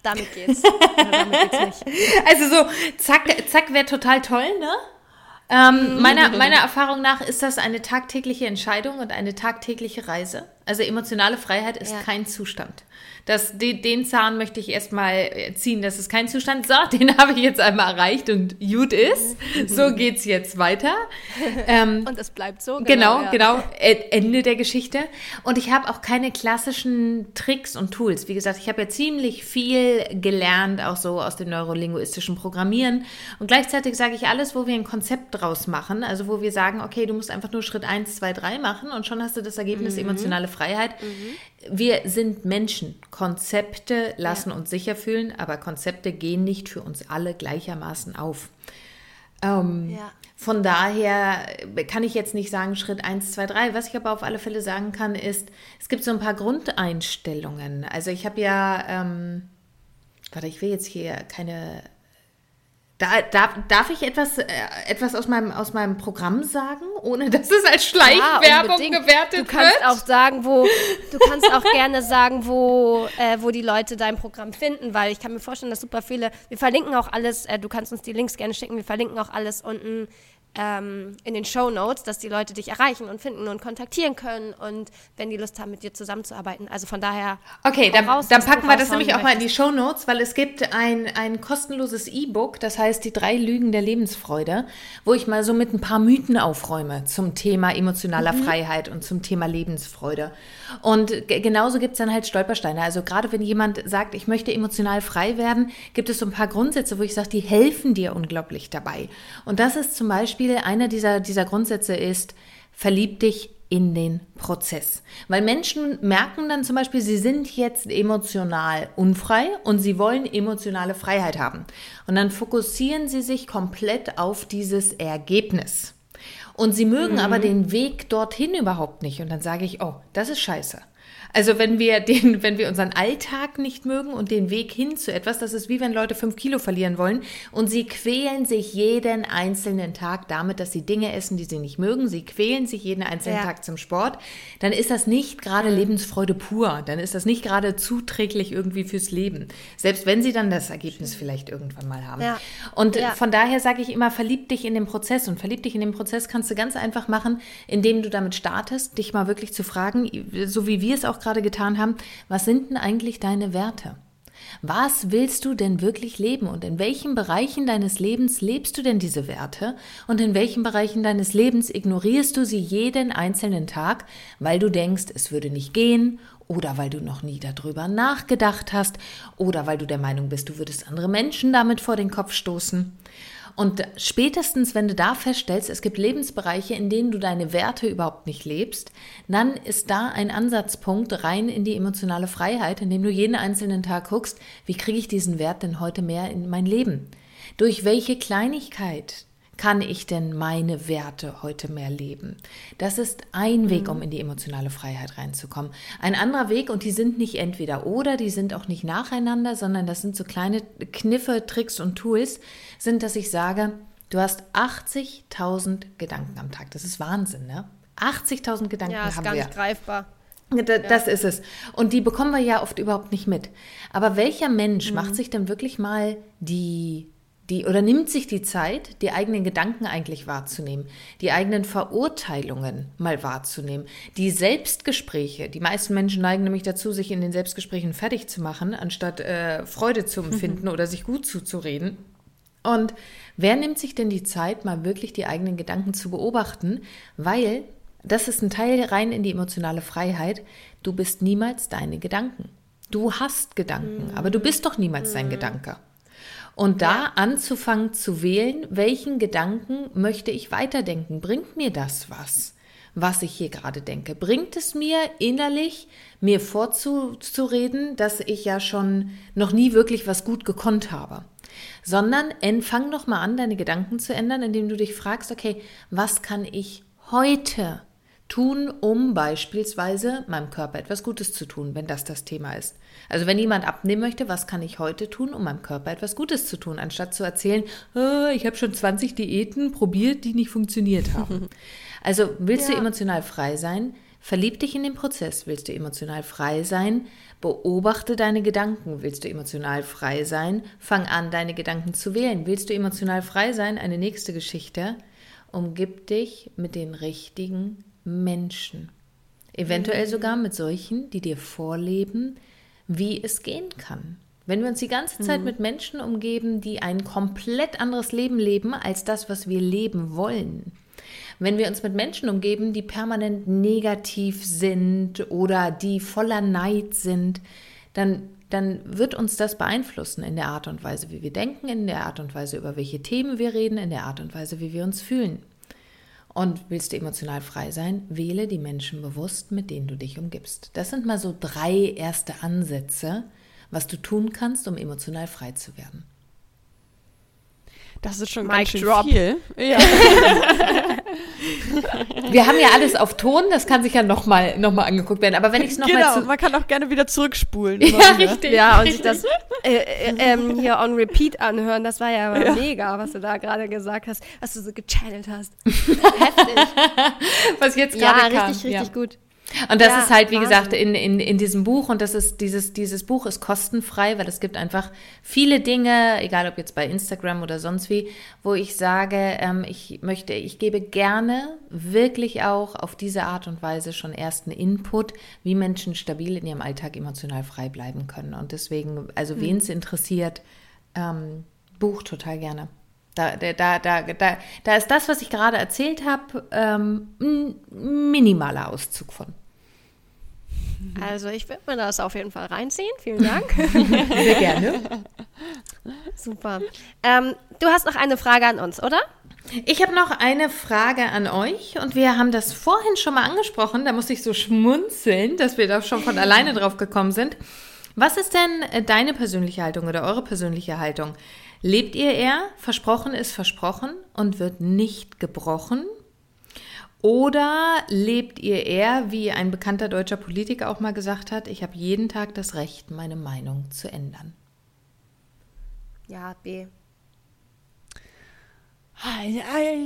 damit geht's [laughs] damit geht's nicht? Also so, zack, zack wäre total toll, ne? Ähm, meiner, meiner Erfahrung nach ist das eine tagtägliche Entscheidung und eine tagtägliche Reise. Also emotionale Freiheit ist Ja. kein Zustand. Das, den, den Zahn möchte ich erstmal äh, ziehen. Das ist kein Zustand. So, [laughs] den habe ich jetzt einmal erreicht und gut ist. So geht's jetzt weiter. [laughs] Ähm, Und es bleibt so. Genau, ja. genau. E- Ende der Geschichte. Und ich habe auch keine klassischen Tricks und Tools. Wie gesagt, ich habe ja ziemlich viel gelernt, auch so aus dem neurolinguistischen Programmieren. Und gleichzeitig sage ich alles, wo wir ein Konzept draus machen. Also wo wir sagen, okay, du musst einfach nur Schritt 1, 2, 3 machen und schon hast du das Ergebnis emotionale Freiheit. Wir sind Menschen. Konzepte lassen uns sicher fühlen, aber Konzepte gehen nicht für uns alle gleichermaßen auf. Ähm, Ja. Von daher kann ich jetzt nicht sagen Schritt 1, 2, 3. Was ich aber auf alle Fälle sagen kann, ist, es gibt so ein paar Grundeinstellungen. Also ich habe ja, ähm, warte, ich will jetzt hier keine. Da, darf, darf ich etwas, äh, etwas aus, meinem, aus meinem Programm sagen, ohne [laughs] dass es als Schleichwerbung unbedingt. gewertet Du kannst wird? auch sagen, wo du kannst auch gerne sagen, wo, äh, wo die Leute dein Programm finden, weil ich kann mir vorstellen, dass super viele. Wir verlinken auch alles. Äh, du kannst uns die Links gerne schicken. Wir verlinken auch alles unten ähm, in den Show Notes, dass die Leute dich erreichen und finden und kontaktieren können und wenn die Lust haben, mit dir zusammenzuarbeiten. Also von daher. Okay, dann, raus, dann packen wir das nämlich auch mal in die. Show Notes, weil es gibt ein, ein kostenloses E-Book, das heißt die drei Lügen der Lebensfreude, wo ich mal so mit ein paar Mythen aufräume zum Thema emotionaler Mhm. Freiheit und zum Thema Lebensfreude. Und ge- genauso gibt es dann halt Stolpersteine. Also gerade wenn jemand sagt, ich möchte emotional frei werden, gibt es so ein paar Grundsätze, wo ich sage, die helfen dir unglaublich dabei. Und das ist zum Beispiel einer dieser, dieser Grundsätze ist, verlieb dich in den Prozess. Weil Menschen merken dann zum Beispiel, sie sind jetzt emotional unfrei und sie wollen emotionale Freiheit haben. Und dann fokussieren sie sich komplett auf dieses Ergebnis. Und sie mögen aber den Weg dorthin überhaupt nicht. Und dann sage ich, oh, das ist scheiße. Also wenn wir den, [laughs] wenn wir unseren Alltag nicht mögen und den Weg hin zu etwas, das ist wie wenn Leute fünf Kilo verlieren wollen und sie quälen sich jeden einzelnen Tag damit, dass sie Dinge essen, die sie nicht mögen. Sie quälen sich jeden einzelnen Ja. Tag zum Sport. Dann ist das nicht gerade Lebensfreude pur. Dann ist das nicht gerade zuträglich irgendwie fürs Leben. Selbst wenn sie dann das Ergebnis vielleicht irgendwann mal haben. Ja. Und Ja. von daher sage ich immer, verlieb dich in den Prozess. Und verlieb dich in den Prozess kannst du ganz einfach machen, indem du damit startest, dich mal wirklich zu fragen, so wie wir es auch gerade getan haben, was sind denn eigentlich deine Werte? Was willst du denn wirklich leben? Und in welchen Bereichen deines Lebens lebst du denn diese Werte? Und in welchen Bereichen deines Lebens ignorierst du sie jeden einzelnen Tag, weil du denkst, es würde nicht gehen? Oder weil du noch nie darüber nachgedacht hast? Oder weil du der Meinung bist, du würdest andere Menschen damit vor den Kopf stoßen. Und spätestens, wenn du da feststellst, es gibt Lebensbereiche, in denen du deine Werte überhaupt nicht lebst, dann ist da ein Ansatzpunkt rein in die emotionale Freiheit, indem du jeden einzelnen Tag guckst, wie kriege ich diesen Wert denn heute mehr in mein Leben? Durch welche Kleinigkeit kann ich denn meine Werte heute mehr leben? Das ist ein Weg, um in die emotionale Freiheit reinzukommen. Ein anderer Weg, und die sind nicht entweder oder, die sind auch nicht nacheinander, sondern das sind so kleine Kniffe, Tricks und Tools, sind, dass ich sage, du hast 80.000 Gedanken am Tag. Das ist Wahnsinn, ne? 80.000 Gedanken Ja, ist haben gar wir. nicht greifbar. Da- Das ist es. Und die bekommen wir ja oft überhaupt nicht mit. Aber welcher Mensch macht sich denn wirklich mal die, die, oder nimmt sich die Zeit, die eigenen Gedanken eigentlich wahrzunehmen, die eigenen Verurteilungen mal wahrzunehmen, die Selbstgespräche. Die meisten Menschen neigen nämlich dazu, sich in den Selbstgesprächen fertig zu machen, anstatt äh, Freude zu [laughs] empfinden oder sich gut zuzureden. Und wer nimmt sich denn die Zeit, mal wirklich die eigenen Gedanken zu beobachten? Weil das ist ein Teil rein in die emotionale Freiheit. Du bist niemals deine Gedanken. Du hast Gedanken, aber du bist doch niemals dein Gedanke. Und da anzufangen zu wählen, welchen Gedanken möchte ich weiterdenken? Bringt mir das was, was ich hier gerade denke? Bringt es mir innerlich, mir vorzureden, dass ich ja schon noch nie wirklich was gut gekonnt habe? Sondern fang doch mal an, deine Gedanken zu ändern, indem du dich fragst, okay, was kann ich heute tun, um beispielsweise meinem Körper etwas Gutes zu tun, wenn das das Thema ist. Also wenn jemand abnehmen möchte, was kann ich heute tun, um meinem Körper etwas Gutes zu tun, anstatt zu erzählen, "Ah, ich habe schon 20 Diäten probiert, die nicht funktioniert haben. [laughs] Also willst du Ja. emotional frei sein, verlieb dich in den Prozess. Willst du emotional frei sein, beobachte deine Gedanken. Willst du emotional frei sein, fang an, deine Gedanken zu wählen. Willst du emotional frei sein, eine nächste Geschichte, umgib dich mit den richtigen Menschen. Eventuell sogar mit solchen, die dir vorleben, wie es gehen kann. Wenn wir uns die ganze Zeit mit Menschen umgeben, die ein komplett anderes Leben leben als das, was wir leben wollen. Wenn wir uns mit Menschen umgeben, die permanent negativ sind oder die voller Neid sind, dann, dann wird uns das beeinflussen in der Art und Weise, wie wir denken, in der Art und Weise, über welche Themen wir reden, in der Art und Weise, wie wir uns fühlen. Und willst du emotional frei sein, wähle die Menschen bewusst, mit denen du dich umgibst. Das sind mal so drei erste Ansätze, was du tun kannst, um emotional frei zu werden. Das ist schon Mic ganz schön drop. viel. [laughs] Ja. [laughs] [laughs] Wir haben ja alles auf Ton, das kann sich ja nochmal noch mal angeguckt werden. Aber wenn ich es nochmal genau, zu. man kann auch gerne wieder zurückspulen. [laughs] Ja, immer wieder. richtig. Ja, und sich das äh, äh, ähm, hier on repeat anhören, das war ja, [laughs] aber mega, was du da gerade gesagt hast, was du so gechannelt hast. Heftig. was jetzt Ja, gerade kam. richtig, richtig gut. Und das Ja, ist halt, wie Wahnsinn. gesagt, in, in, in diesem Buch, und das ist, dieses, dieses Buch ist kostenfrei, weil es gibt einfach viele Dinge, egal ob jetzt bei Instagram oder sonst wie, wo ich sage, ähm, ich möchte, ich gebe gerne wirklich auch auf diese Art und Weise schon ersten Input, wie Menschen stabil in ihrem Alltag emotional frei bleiben können. Und deswegen, also wen es interessiert, ähm, Buch total gerne. Da, da, da, da, da, ist das, was ich gerade erzählt habe, ähm, ein minimaler Auszug von. Also ich würde mir das auf jeden Fall reinziehen. Vielen [laughs] Dank. Sehr gerne. Super. Ähm, du hast noch eine Frage an uns, oder? Ich habe noch eine Frage an euch und wir haben das vorhin schon mal angesprochen. Da musste ich so schmunzeln, dass wir da schon von alleine drauf gekommen sind. Was ist denn äh, deine persönliche Haltung oder eure persönliche Haltung? Lebt ihr eher, versprochen ist versprochen und wird nicht gebrochen? Oder lebt ihr eher, wie ein bekannter deutscher Politiker auch mal gesagt hat, ich habe jeden Tag das Recht, meine Meinung zu ändern? Ja, B.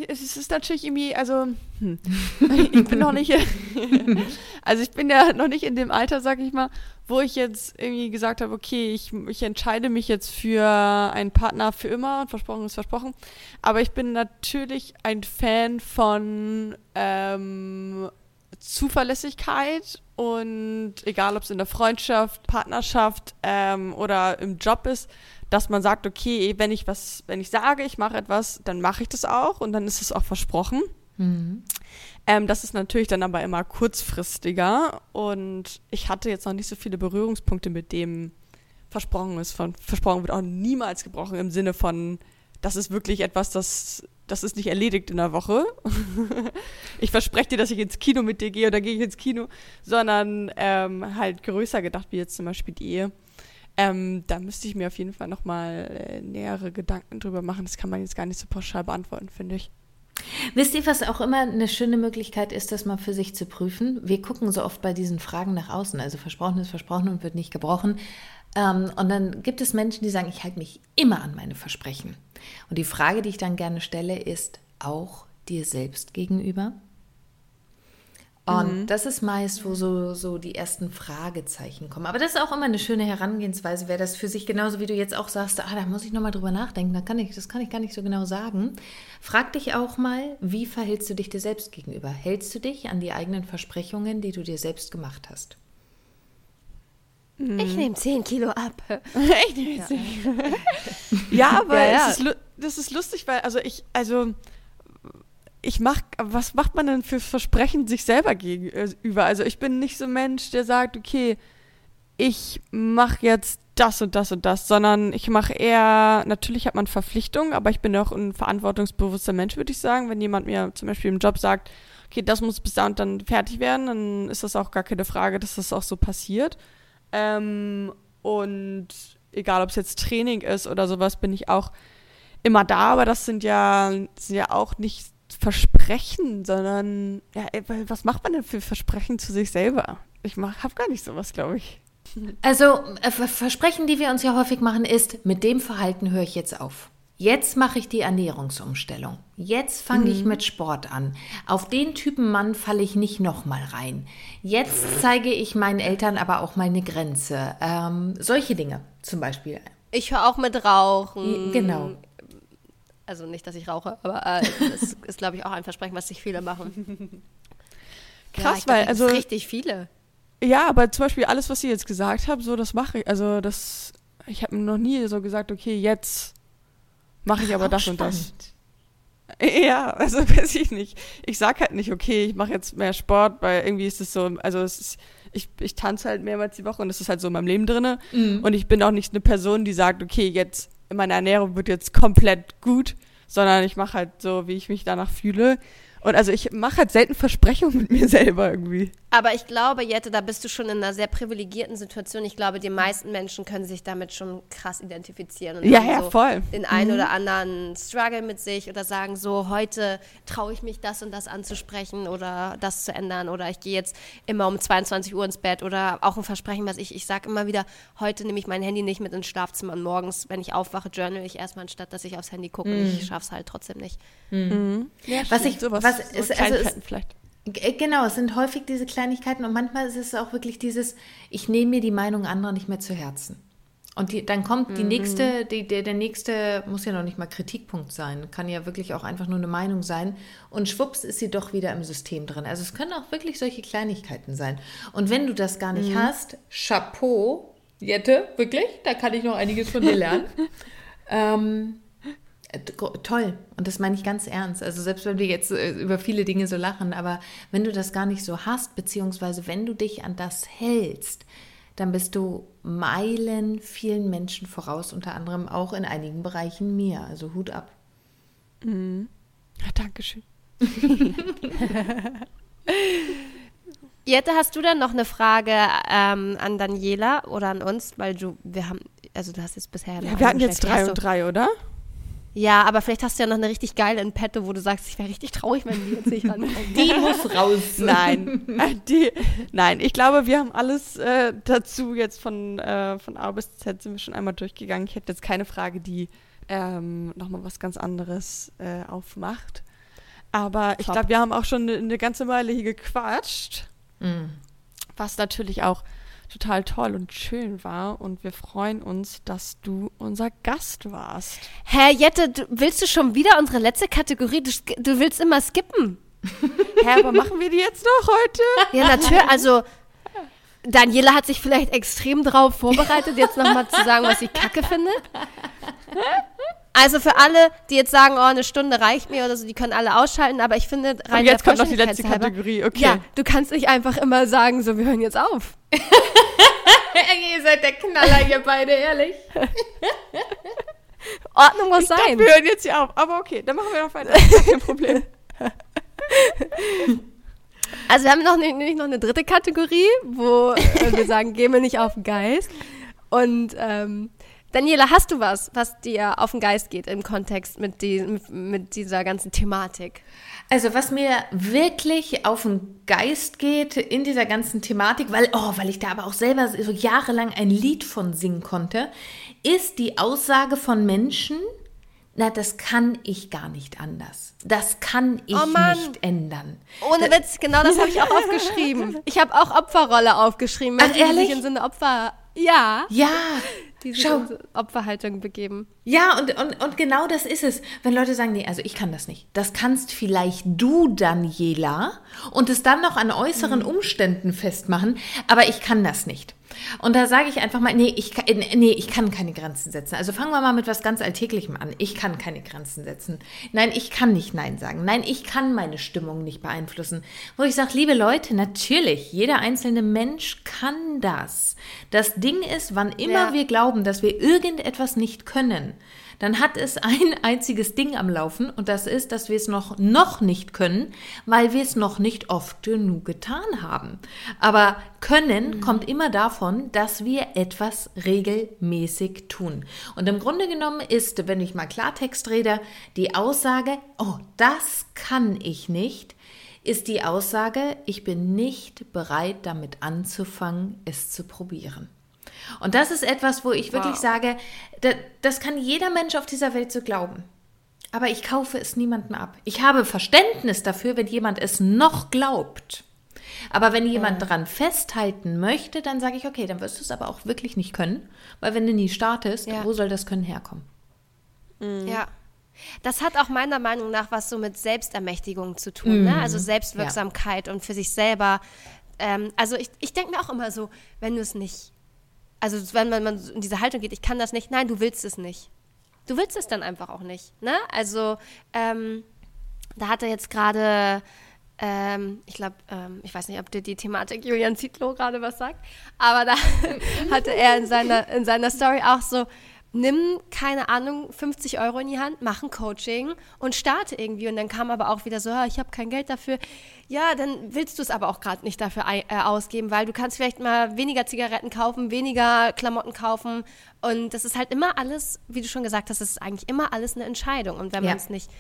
Es ist natürlich irgendwie, also hm. [laughs] ich bin noch nicht, [laughs] also ich bin ja noch nicht in dem Alter, sag ich mal, wo ich jetzt irgendwie gesagt habe, okay, ich, ich entscheide mich jetzt für einen Partner für immer und versprochen ist versprochen. Aber ich bin natürlich ein Fan von ähm, Zuverlässigkeit und egal, ob es in der Freundschaft, Partnerschaft ähm, oder im Job ist, dass man sagt, okay, wenn ich was, wenn ich sage, ich mache etwas, dann mache ich das auch und dann ist es auch versprochen. Mhm. Ähm, das ist natürlich dann aber immer kurzfristiger und ich hatte jetzt noch nicht so viele Berührungspunkte mit dem versprochen ist. Von, versprochen wird auch niemals gebrochen im Sinne von, das ist wirklich etwas, das, das ist nicht erledigt in der Woche. [laughs] ich verspreche dir, dass ich ins Kino mit dir gehe oder gehe ich ins Kino, sondern ähm, halt größer gedacht, wie jetzt zum Beispiel die Ehe. Ähm, da müsste ich mir auf jeden Fall nochmal äh, nähere Gedanken drüber machen. Das kann man jetzt gar nicht so pauschal beantworten, finde ich. Wisst ihr, was auch immer eine schöne Möglichkeit ist, das mal für sich zu prüfen? Wir gucken so oft bei diesen Fragen nach außen. Also versprochen ist versprochen und wird nicht gebrochen. Ähm, und dann gibt es Menschen, die sagen, ich halte mich immer an meine Versprechen. Und die Frage, die ich dann gerne stelle, ist auch dir selbst gegenüber. Und mhm. das ist meist, wo so, so die ersten Fragezeichen kommen. Aber das ist auch immer eine schöne Herangehensweise, wer das für sich genauso wie du jetzt auch sagst, ah, da muss ich nochmal drüber nachdenken, da kann ich, das kann ich gar nicht so genau sagen. Frag dich auch mal, wie verhältst du dich dir selbst gegenüber? Hältst du dich an die eigenen Versprechungen, die du dir selbst gemacht hast? Mhm. Ich nehme 10 Kilo ab. [laughs] ich nehme 10 Kilo. [laughs] ja, aber ja, ja. Ist, das ist lustig, weil, also ich, also ich mach, was macht man denn für Versprechen sich selber gegenüber? Also ich bin nicht so ein Mensch, der sagt, okay, ich mache jetzt das und das und das, sondern ich mache eher, natürlich hat man Verpflichtungen, aber ich bin auch ein verantwortungsbewusster Mensch, würde ich sagen. Wenn jemand mir zum Beispiel im Job sagt, okay, das muss bis da und dann fertig werden, dann ist das auch gar keine Frage, dass das auch so passiert. Ähm, und egal, ob es jetzt Training ist oder sowas, bin ich auch immer da, aber das sind ja, sind ja auch nicht Versprechen, sondern ja, was macht man denn für Versprechen zu sich selber? Ich habe gar nicht sowas, glaube ich. Also äh, Versprechen, die wir uns ja häufig machen, ist, mit dem Verhalten höre ich jetzt auf. Jetzt mache ich die Ernährungsumstellung. Jetzt fange mhm. ich mit Sport an. Auf den Typen Mann falle ich nicht nochmal rein. Jetzt zeige ich meinen Eltern aber auch meine Grenze. Ähm, solche Dinge zum Beispiel. Ich höre auch mit Rauchen. Genau. Also nicht, dass ich rauche, aber äh, das [laughs] ist, glaube ich, auch ein Versprechen, was sich viele machen. [laughs] Krass, ja, weil, also. Richtig viele. Ja, aber zum Beispiel alles, was Sie jetzt gesagt haben, so, das mache ich. Also, das. Ich habe noch nie so gesagt, okay, jetzt mache ich aber das spannend. und das. [laughs] Ja, also weiß ich nicht. Ich sag halt nicht, okay, ich mache jetzt mehr Sport, weil irgendwie ist es so, also es ist, ich, ich tanze halt mehrmals die Woche und das ist halt so in meinem Leben drin. Mhm. Und ich bin auch nicht eine Person, die sagt, okay, jetzt meine Ernährung wird jetzt komplett gut, sondern ich mache halt so, wie ich mich danach fühle. Und also ich mache halt selten Versprechungen mit mir selber irgendwie. Aber ich glaube, Jette, da bist du schon in einer sehr privilegierten Situation. Ich glaube, die meisten Menschen können sich damit schon krass identifizieren. Und ja, ja, so voll. Den einen mhm. oder anderen Struggle mit sich oder sagen so, heute traue ich mich das und das anzusprechen oder das zu ändern oder ich gehe jetzt immer um 22 Uhr ins Bett oder auch ein Versprechen, was ich, ich sage immer wieder, heute nehme ich mein Handy nicht mit ins Schlafzimmer und morgens, wenn ich aufwache, journal ich erstmal, anstatt dass ich aufs Handy gucke mhm. und ich schaffe es halt trotzdem nicht. Mhm. Ja, was ich, was, was so ist, also ist, vielleicht. Äh, genau, es sind häufig diese Kleinigkeiten und manchmal ist es auch wirklich dieses, ich nehme mir die Meinung anderer nicht mehr zu Herzen. Und die, dann kommt die mhm. nächste, die, der, der nächste muss ja noch nicht mal Kritikpunkt sein, kann ja wirklich auch einfach nur eine Meinung sein. Und schwupps ist sie doch wieder im System drin. Also es können auch wirklich solche Kleinigkeiten sein. Und wenn du das gar nicht mhm. hast, Chapeau, Jette, wirklich, da kann ich noch einiges von dir lernen. [laughs] ähm, äh, toll. Und das meine ich ganz ernst. Also selbst wenn wir jetzt äh, über viele Dinge so lachen, aber wenn du das gar nicht so hast, beziehungsweise wenn du dich an das hältst, dann bist du Meilen vielen Menschen voraus, unter anderem auch in einigen Bereichen mir. Also Hut ab. Mhm. Ja, Dankeschön. [laughs] Jette, hast du dann noch eine Frage ähm, an Daniela oder an uns? Weil du, wir haben, also du hast jetzt bisher. Ja, wir hatten jetzt drei und drei, oder? Ja, aber vielleicht hast du ja noch eine richtig geile in petto, wo du sagst, ich wäre richtig traurig, wenn die jetzt nicht [laughs] rankommt. Die muss raus. Nein, [laughs] äh, die, nein, ich glaube, wir haben alles äh, dazu jetzt von, äh, von A bis Z sind wir schon einmal durchgegangen. Ich hätte jetzt keine Frage, die ähm, nochmal was ganz anderes äh, aufmacht. Aber ich Top. glaube, wir haben auch schon eine, eine ganze Weile hier gequatscht, Mm. was natürlich auch total toll und schön war. Und wir freuen uns, dass du unser Gast warst. Hä, Jette, du, willst du schon wieder unsere letzte Kategorie? Du, du willst immer skippen. [laughs] Hä, aber machen wir die jetzt noch heute? Ja, natürlich. Also, Daniela hat sich vielleicht extrem drauf vorbereitet, jetzt nochmal zu sagen, was sie kacke findet. Also für alle, die jetzt sagen, oh, eine Stunde reicht mir oder so, die können alle ausschalten, aber ich finde, rein Und jetzt kommt noch die letzte halber- Kategorie, okay. Ja, du kannst nicht einfach immer sagen, so, wir hören jetzt auf. [laughs] Ihr seid der Knaller, ihr beide, ehrlich. [laughs] Ordnung muss Ich dachte, sein. wir hören jetzt hier auf. Aber okay, dann machen wir noch weiter. Kein Problem. [laughs] Also wir haben noch nicht, nicht noch eine dritte Kategorie, wo äh, wir sagen, gehen wir nicht auf den Geist. Und ähm, Daniela, hast du was, was dir auf den Geist geht im Kontext mit, die, mit, dieser ganzen Thematik? Also was mir wirklich auf den Geist geht in dieser ganzen Thematik, weil, oh, weil ich da aber auch selber so jahrelang ein Lied von singen konnte, ist die Aussage von Menschen, na, das kann ich gar nicht anders. Das kann ich Oh nicht ändern. Ohne Witz, genau das habe ich auch aufgeschrieben. [laughs] Ich habe auch Opferrolle aufgeschrieben. Ach, ehrlich? sich in so eine Opfer... Ja, Ja, die sich schau. in Opferhaltung begeben. Ja, und, und, und genau das ist es. Wenn Leute sagen, nee, also ich kann das nicht. Das kannst vielleicht du, Daniela, und es dann noch an äußeren Umständen festmachen, aber ich kann das nicht. Und da sage ich einfach mal, nee ich, kann, nee, ich kann keine Grenzen setzen. Also fangen wir mal mit was ganz Alltäglichem an. Ich kann keine Grenzen setzen. Nein, ich kann nicht Nein sagen. Nein, ich kann meine Stimmung nicht beeinflussen. Wo ich sage, liebe Leute, natürlich, jeder einzelne Mensch kann das. Das Ding ist, wann immer Ja. wir glauben, dass wir irgendetwas nicht können, dann hat es ein [laughs] einziges Ding am Laufen und das ist, dass wir es noch, noch nicht können, weil wir es noch nicht oft genug getan haben. Aber können kommt immer davon, dass wir etwas regelmäßig tun. Und im Grunde genommen ist, wenn ich mal Klartext rede, die Aussage, oh, das kann ich nicht, ist die Aussage, ich bin nicht bereit damit anzufangen, es zu probieren. Und das ist etwas, wo ich wirklich Wow. sage, da, das kann jeder Mensch auf dieser Welt so glauben. Aber ich kaufe es niemandem ab. Ich habe Verständnis dafür, wenn jemand es noch glaubt. Aber wenn jemand dran festhalten möchte, dann sage ich, okay, dann wirst du es aber auch wirklich nicht können. Weil wenn du nie startest, Ja. wo soll das Können herkommen? Ja. Das hat auch meiner Meinung nach was so mit Selbstermächtigung zu tun, ne? also Selbstwirksamkeit und für sich selber. Ähm, also ich, ich denke mir auch immer so, wenn du es nicht, also wenn man, man in diese Haltung geht, ich kann das nicht, nein, du willst es nicht. Du willst es dann einfach auch nicht. Ne? Also ähm, da hat er jetzt gerade, ähm, ich glaube, ähm, ich weiß nicht, ob dir die Thematik Julian Zietlow gerade was sagt, aber da [laughs] hatte er in seiner, in seiner Story auch so, nimm, keine Ahnung, 50 Euro in die Hand, mach ein Coaching und starte irgendwie. Und dann kam aber auch wieder so, ich habe kein Geld dafür. Ja, dann willst du es aber auch gerade nicht dafür äh, ausgeben, weil du kannst vielleicht mal weniger Zigaretten kaufen, weniger Klamotten kaufen. Und das ist halt immer alles, wie du schon gesagt hast, das ist eigentlich immer alles eine Entscheidung. Und wenn Ja. man es nicht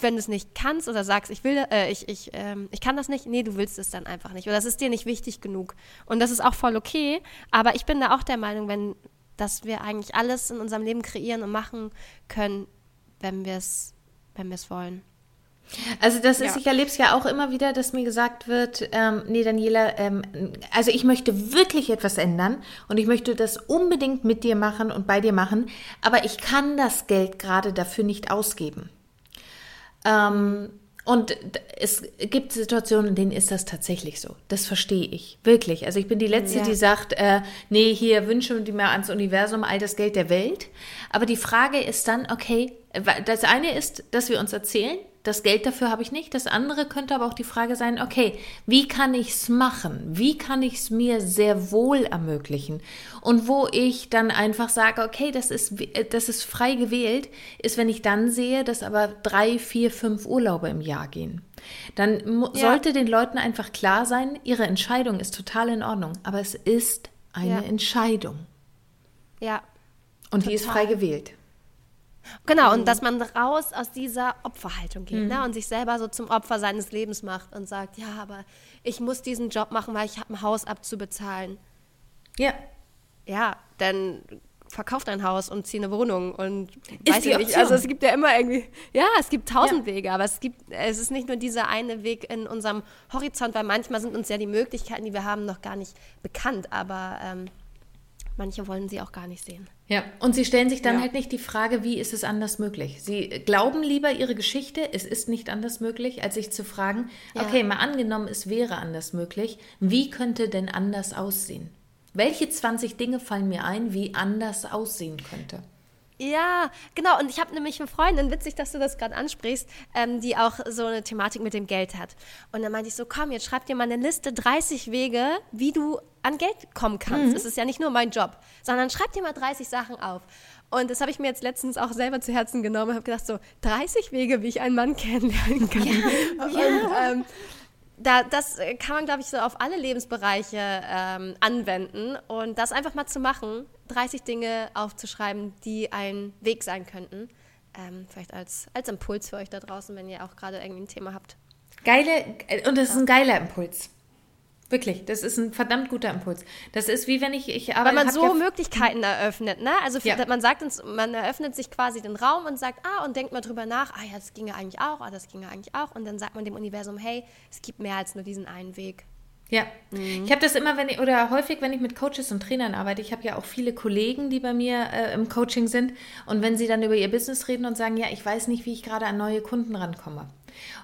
wenn du es nicht kannst oder sagst, ich will, äh, ich, ich, ähm, ich kann das nicht, nee, du willst es dann einfach nicht. Oder das ist dir nicht wichtig genug. Und das ist auch voll okay. Aber ich bin da auch der Meinung, wenn, dass wir eigentlich alles in unserem Leben kreieren und machen können, wenn wir es, wenn wollen. Also das ist, Ja. ich erlebe es ja auch immer wieder, dass mir gesagt wird, ähm, nee Daniela, ähm, also ich möchte wirklich etwas ändern und ich möchte das unbedingt mit dir machen und bei dir machen, aber ich kann das Geld gerade dafür nicht ausgeben. Ähm, und es gibt Situationen, in denen ist das tatsächlich so. Das verstehe ich. Wirklich. Also ich bin die Letzte, Ja. die sagt, äh, nee, hier wünsche die mir ans Universum all das Geld der Welt. Aber die Frage ist dann, okay, das eine ist, dass wir uns erzählen, das Geld dafür habe ich nicht. Das andere könnte aber auch die Frage sein, okay, wie kann ich es machen? Wie kann ich es mir sehr wohl ermöglichen? Und wo ich dann einfach sage, okay, das ist, äh, das ist frei gewählt, ist, wenn ich dann sehe, dass aber drei, vier, fünf Urlaube im Jahr gehen. Dann Ja. sollte den Leuten einfach klar sein, ihre Entscheidung ist total in Ordnung, aber es ist eine Ja. Entscheidung. Ja. Und die ist Total. frei gewählt. Genau, und dass man raus aus dieser Opferhaltung geht ne? und sich selber so zum Opfer seines Lebens macht und sagt, ja, aber ich muss diesen Job machen, weil ich habe ein Haus abzubezahlen. Ja. Ja, dann verkauf dein Haus und zieh eine Wohnung und Ist weiß ich nicht. Also es gibt ja immer irgendwie, ja, es gibt tausend Ja. Wege, aber es gibt, es ist nicht nur dieser eine Weg in unserem Horizont, weil manchmal sind uns ja die Möglichkeiten, die wir haben, noch gar nicht bekannt, aber ähm, manche wollen sie auch gar nicht sehen. Ja, und sie stellen sich dann Ja. halt nicht die Frage, wie ist es anders möglich? Sie glauben lieber ihre Geschichte, es ist nicht anders möglich, als sich zu fragen, Ja. okay, mal angenommen, es wäre anders möglich, wie könnte denn anders aussehen? Welche 20 Dinge fallen mir ein, wie anders aussehen könnte? Ja, genau. Und ich habe nämlich eine Freundin, witzig, dass du das gerade ansprichst, ähm, die auch so eine Thematik mit dem Geld hat. Und dann meinte ich so, komm, jetzt schreib dir mal eine Liste, 30 Wege, wie du an Geld kommen kannst. Es ist ja nicht nur mein Job, sondern schreib dir mal 30 Sachen auf. Und das habe ich mir jetzt letztens auch selber zu Herzen genommen und habe gedacht, so 30 Wege, wie ich einen Mann kennenlernen kann. [laughs] und, ähm, da, das äh, kann man, glaube ich, so auf alle Lebensbereiche ähm, anwenden. Und das einfach mal zu machen, 30 Dinge aufzuschreiben, die ein Weg sein könnten. Ähm, vielleicht als, als Impuls für euch da draußen, wenn ihr auch gerade irgendwie ein Thema habt. Geile, und das ist ein geiler Impuls. Wirklich, das ist ein verdammt guter Impuls. Das ist wie wenn ich, ich Weil arbeite. man hab so ja- Möglichkeiten eröffnet, ne? Also Ja. man sagt uns, man eröffnet sich quasi den Raum und sagt, ah, und denkt mal drüber nach, ah ja, das ginge eigentlich auch, ah, das ginge eigentlich auch. Und dann sagt man dem Universum, hey, es gibt mehr als nur diesen einen Weg. Ja, ich habe das immer, wenn ich, oder häufig, wenn ich mit Coaches und Trainern arbeite, ich habe ja auch viele Kollegen, die bei mir äh, im Coaching sind und wenn sie dann über ihr Business reden und sagen, ja, ich weiß nicht, wie ich gerade an neue Kunden rankomme.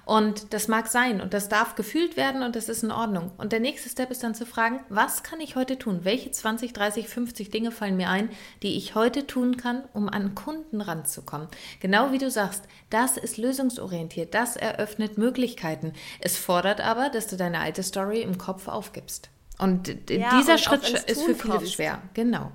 Und das mag sein und das darf gefühlt werden und das ist in Ordnung. Und der nächste Step ist dann zu fragen, was kann ich heute tun? Welche 20, 30, 50 Dinge fallen mir ein, die ich heute tun kann, um an Kunden ranzukommen? Genau wie du sagst, das ist lösungsorientiert, das eröffnet Möglichkeiten. Es fordert aber, dass du deine alte Story im Kopf aufgibst. Und Ja, dieser und Schritt ist für viele kommst. schwer. Genau.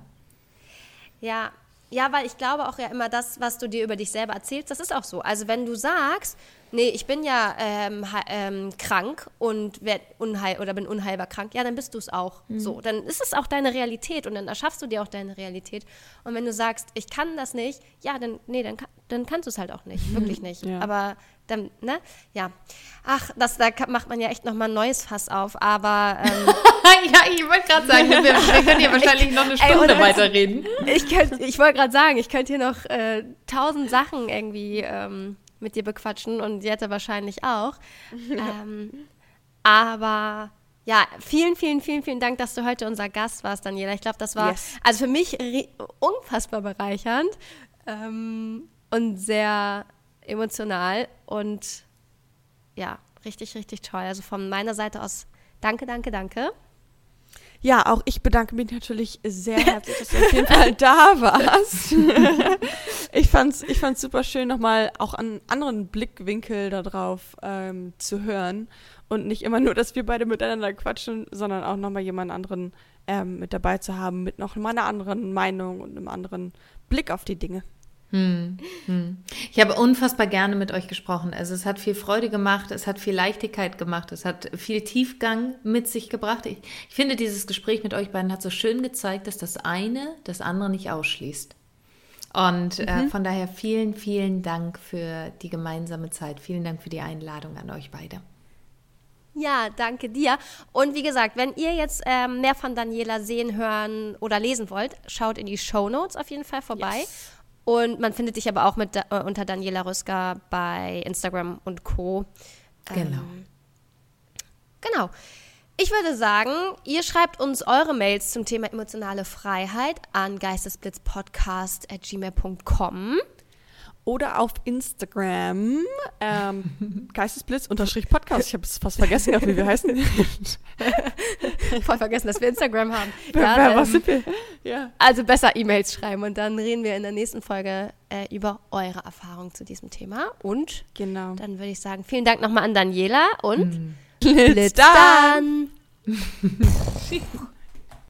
Ja, ja, weil ich glaube auch ja immer, das, was du dir über dich selber erzählst, das ist auch so. Also wenn du sagst, nee, ich bin ja ähm, ähm, krank und werd unheil oder bin unheilbar krank, ja, dann bist du es auch. So, dann ist es auch deine Realität und dann erschaffst du dir auch deine Realität. Und wenn du sagst, ich kann das nicht, ja, dann nee, dann, dann kannst du es halt auch nicht, wirklich nicht. Ja. Aber dann, ne, ja, ach, das da macht man ja echt noch mal ein neues Fass auf. Aber ähm, [laughs] ja, ich wollte gerade sagen, wir, wir können hier wahrscheinlich noch eine Ey, Stunde Witz. weiterreden. Ich, könnt- ich wollte gerade sagen, ich könnte hier noch äh, tausend Sachen irgendwie ähm, mit dir bequatschen und Jette wahrscheinlich auch. [laughs] ähm, aber ja, vielen, vielen, vielen, vielen Dank, dass du heute unser Gast warst, Daniela. Ich glaube, das war Yes. also für mich unfassbar bereichernd ähm, und sehr emotional und ja, richtig, richtig toll. Also von meiner Seite aus danke, danke, danke. Ja, auch ich bedanke mich natürlich sehr [laughs] herzlich, dass du auf jeden Fall da warst. [laughs] ich fand's, ich fand's super schön, nochmal auch einen anderen Blickwinkel darauf ähm, zu hören. Und nicht immer nur, dass wir beide miteinander quatschen, sondern auch nochmal jemand anderen ähm, mit dabei zu haben, mit noch mal einer anderen Meinung und einem anderen Blick auf die Dinge. Hm, hm. Ich habe unfassbar gerne mit euch gesprochen. Also es hat viel Freude gemacht, es hat viel Leichtigkeit gemacht, es hat viel Tiefgang mit sich gebracht. Ich, ich finde, dieses Gespräch mit euch beiden hat so schön gezeigt, dass das eine das andere nicht ausschließt. Und äh, von daher vielen, vielen Dank für die gemeinsame Zeit. Vielen Dank für die Einladung an euch beide. Ja, danke dir. Und wie gesagt, wenn ihr jetzt ähm, mehr von Daniela sehen, hören oder lesen wollt, schaut in die Show Notes auf jeden Fall vorbei. Und man findet dich aber auch mit, äh, unter Daniela Rüsker bei Instagram und Co. Genau. Ähm, genau. Ich würde sagen, ihr schreibt uns eure Mails zum Thema emotionale Freiheit an geistesblitzpodcast.gmail.com. Oder auf Instagram, ähm, [laughs] Geistesblitz-Podcast. Ich habe es fast vergessen, wie wir heißen. [laughs] Voll vergessen, dass wir Instagram haben. Ja, ähm, was sind wir? Ja. Also besser E-Mails schreiben und dann reden wir in der nächsten Folge äh, über eure Erfahrung zu diesem Thema. Und Genau. dann würde ich sagen, vielen Dank nochmal an Daniela und Blitz Blitz dann! [laughs]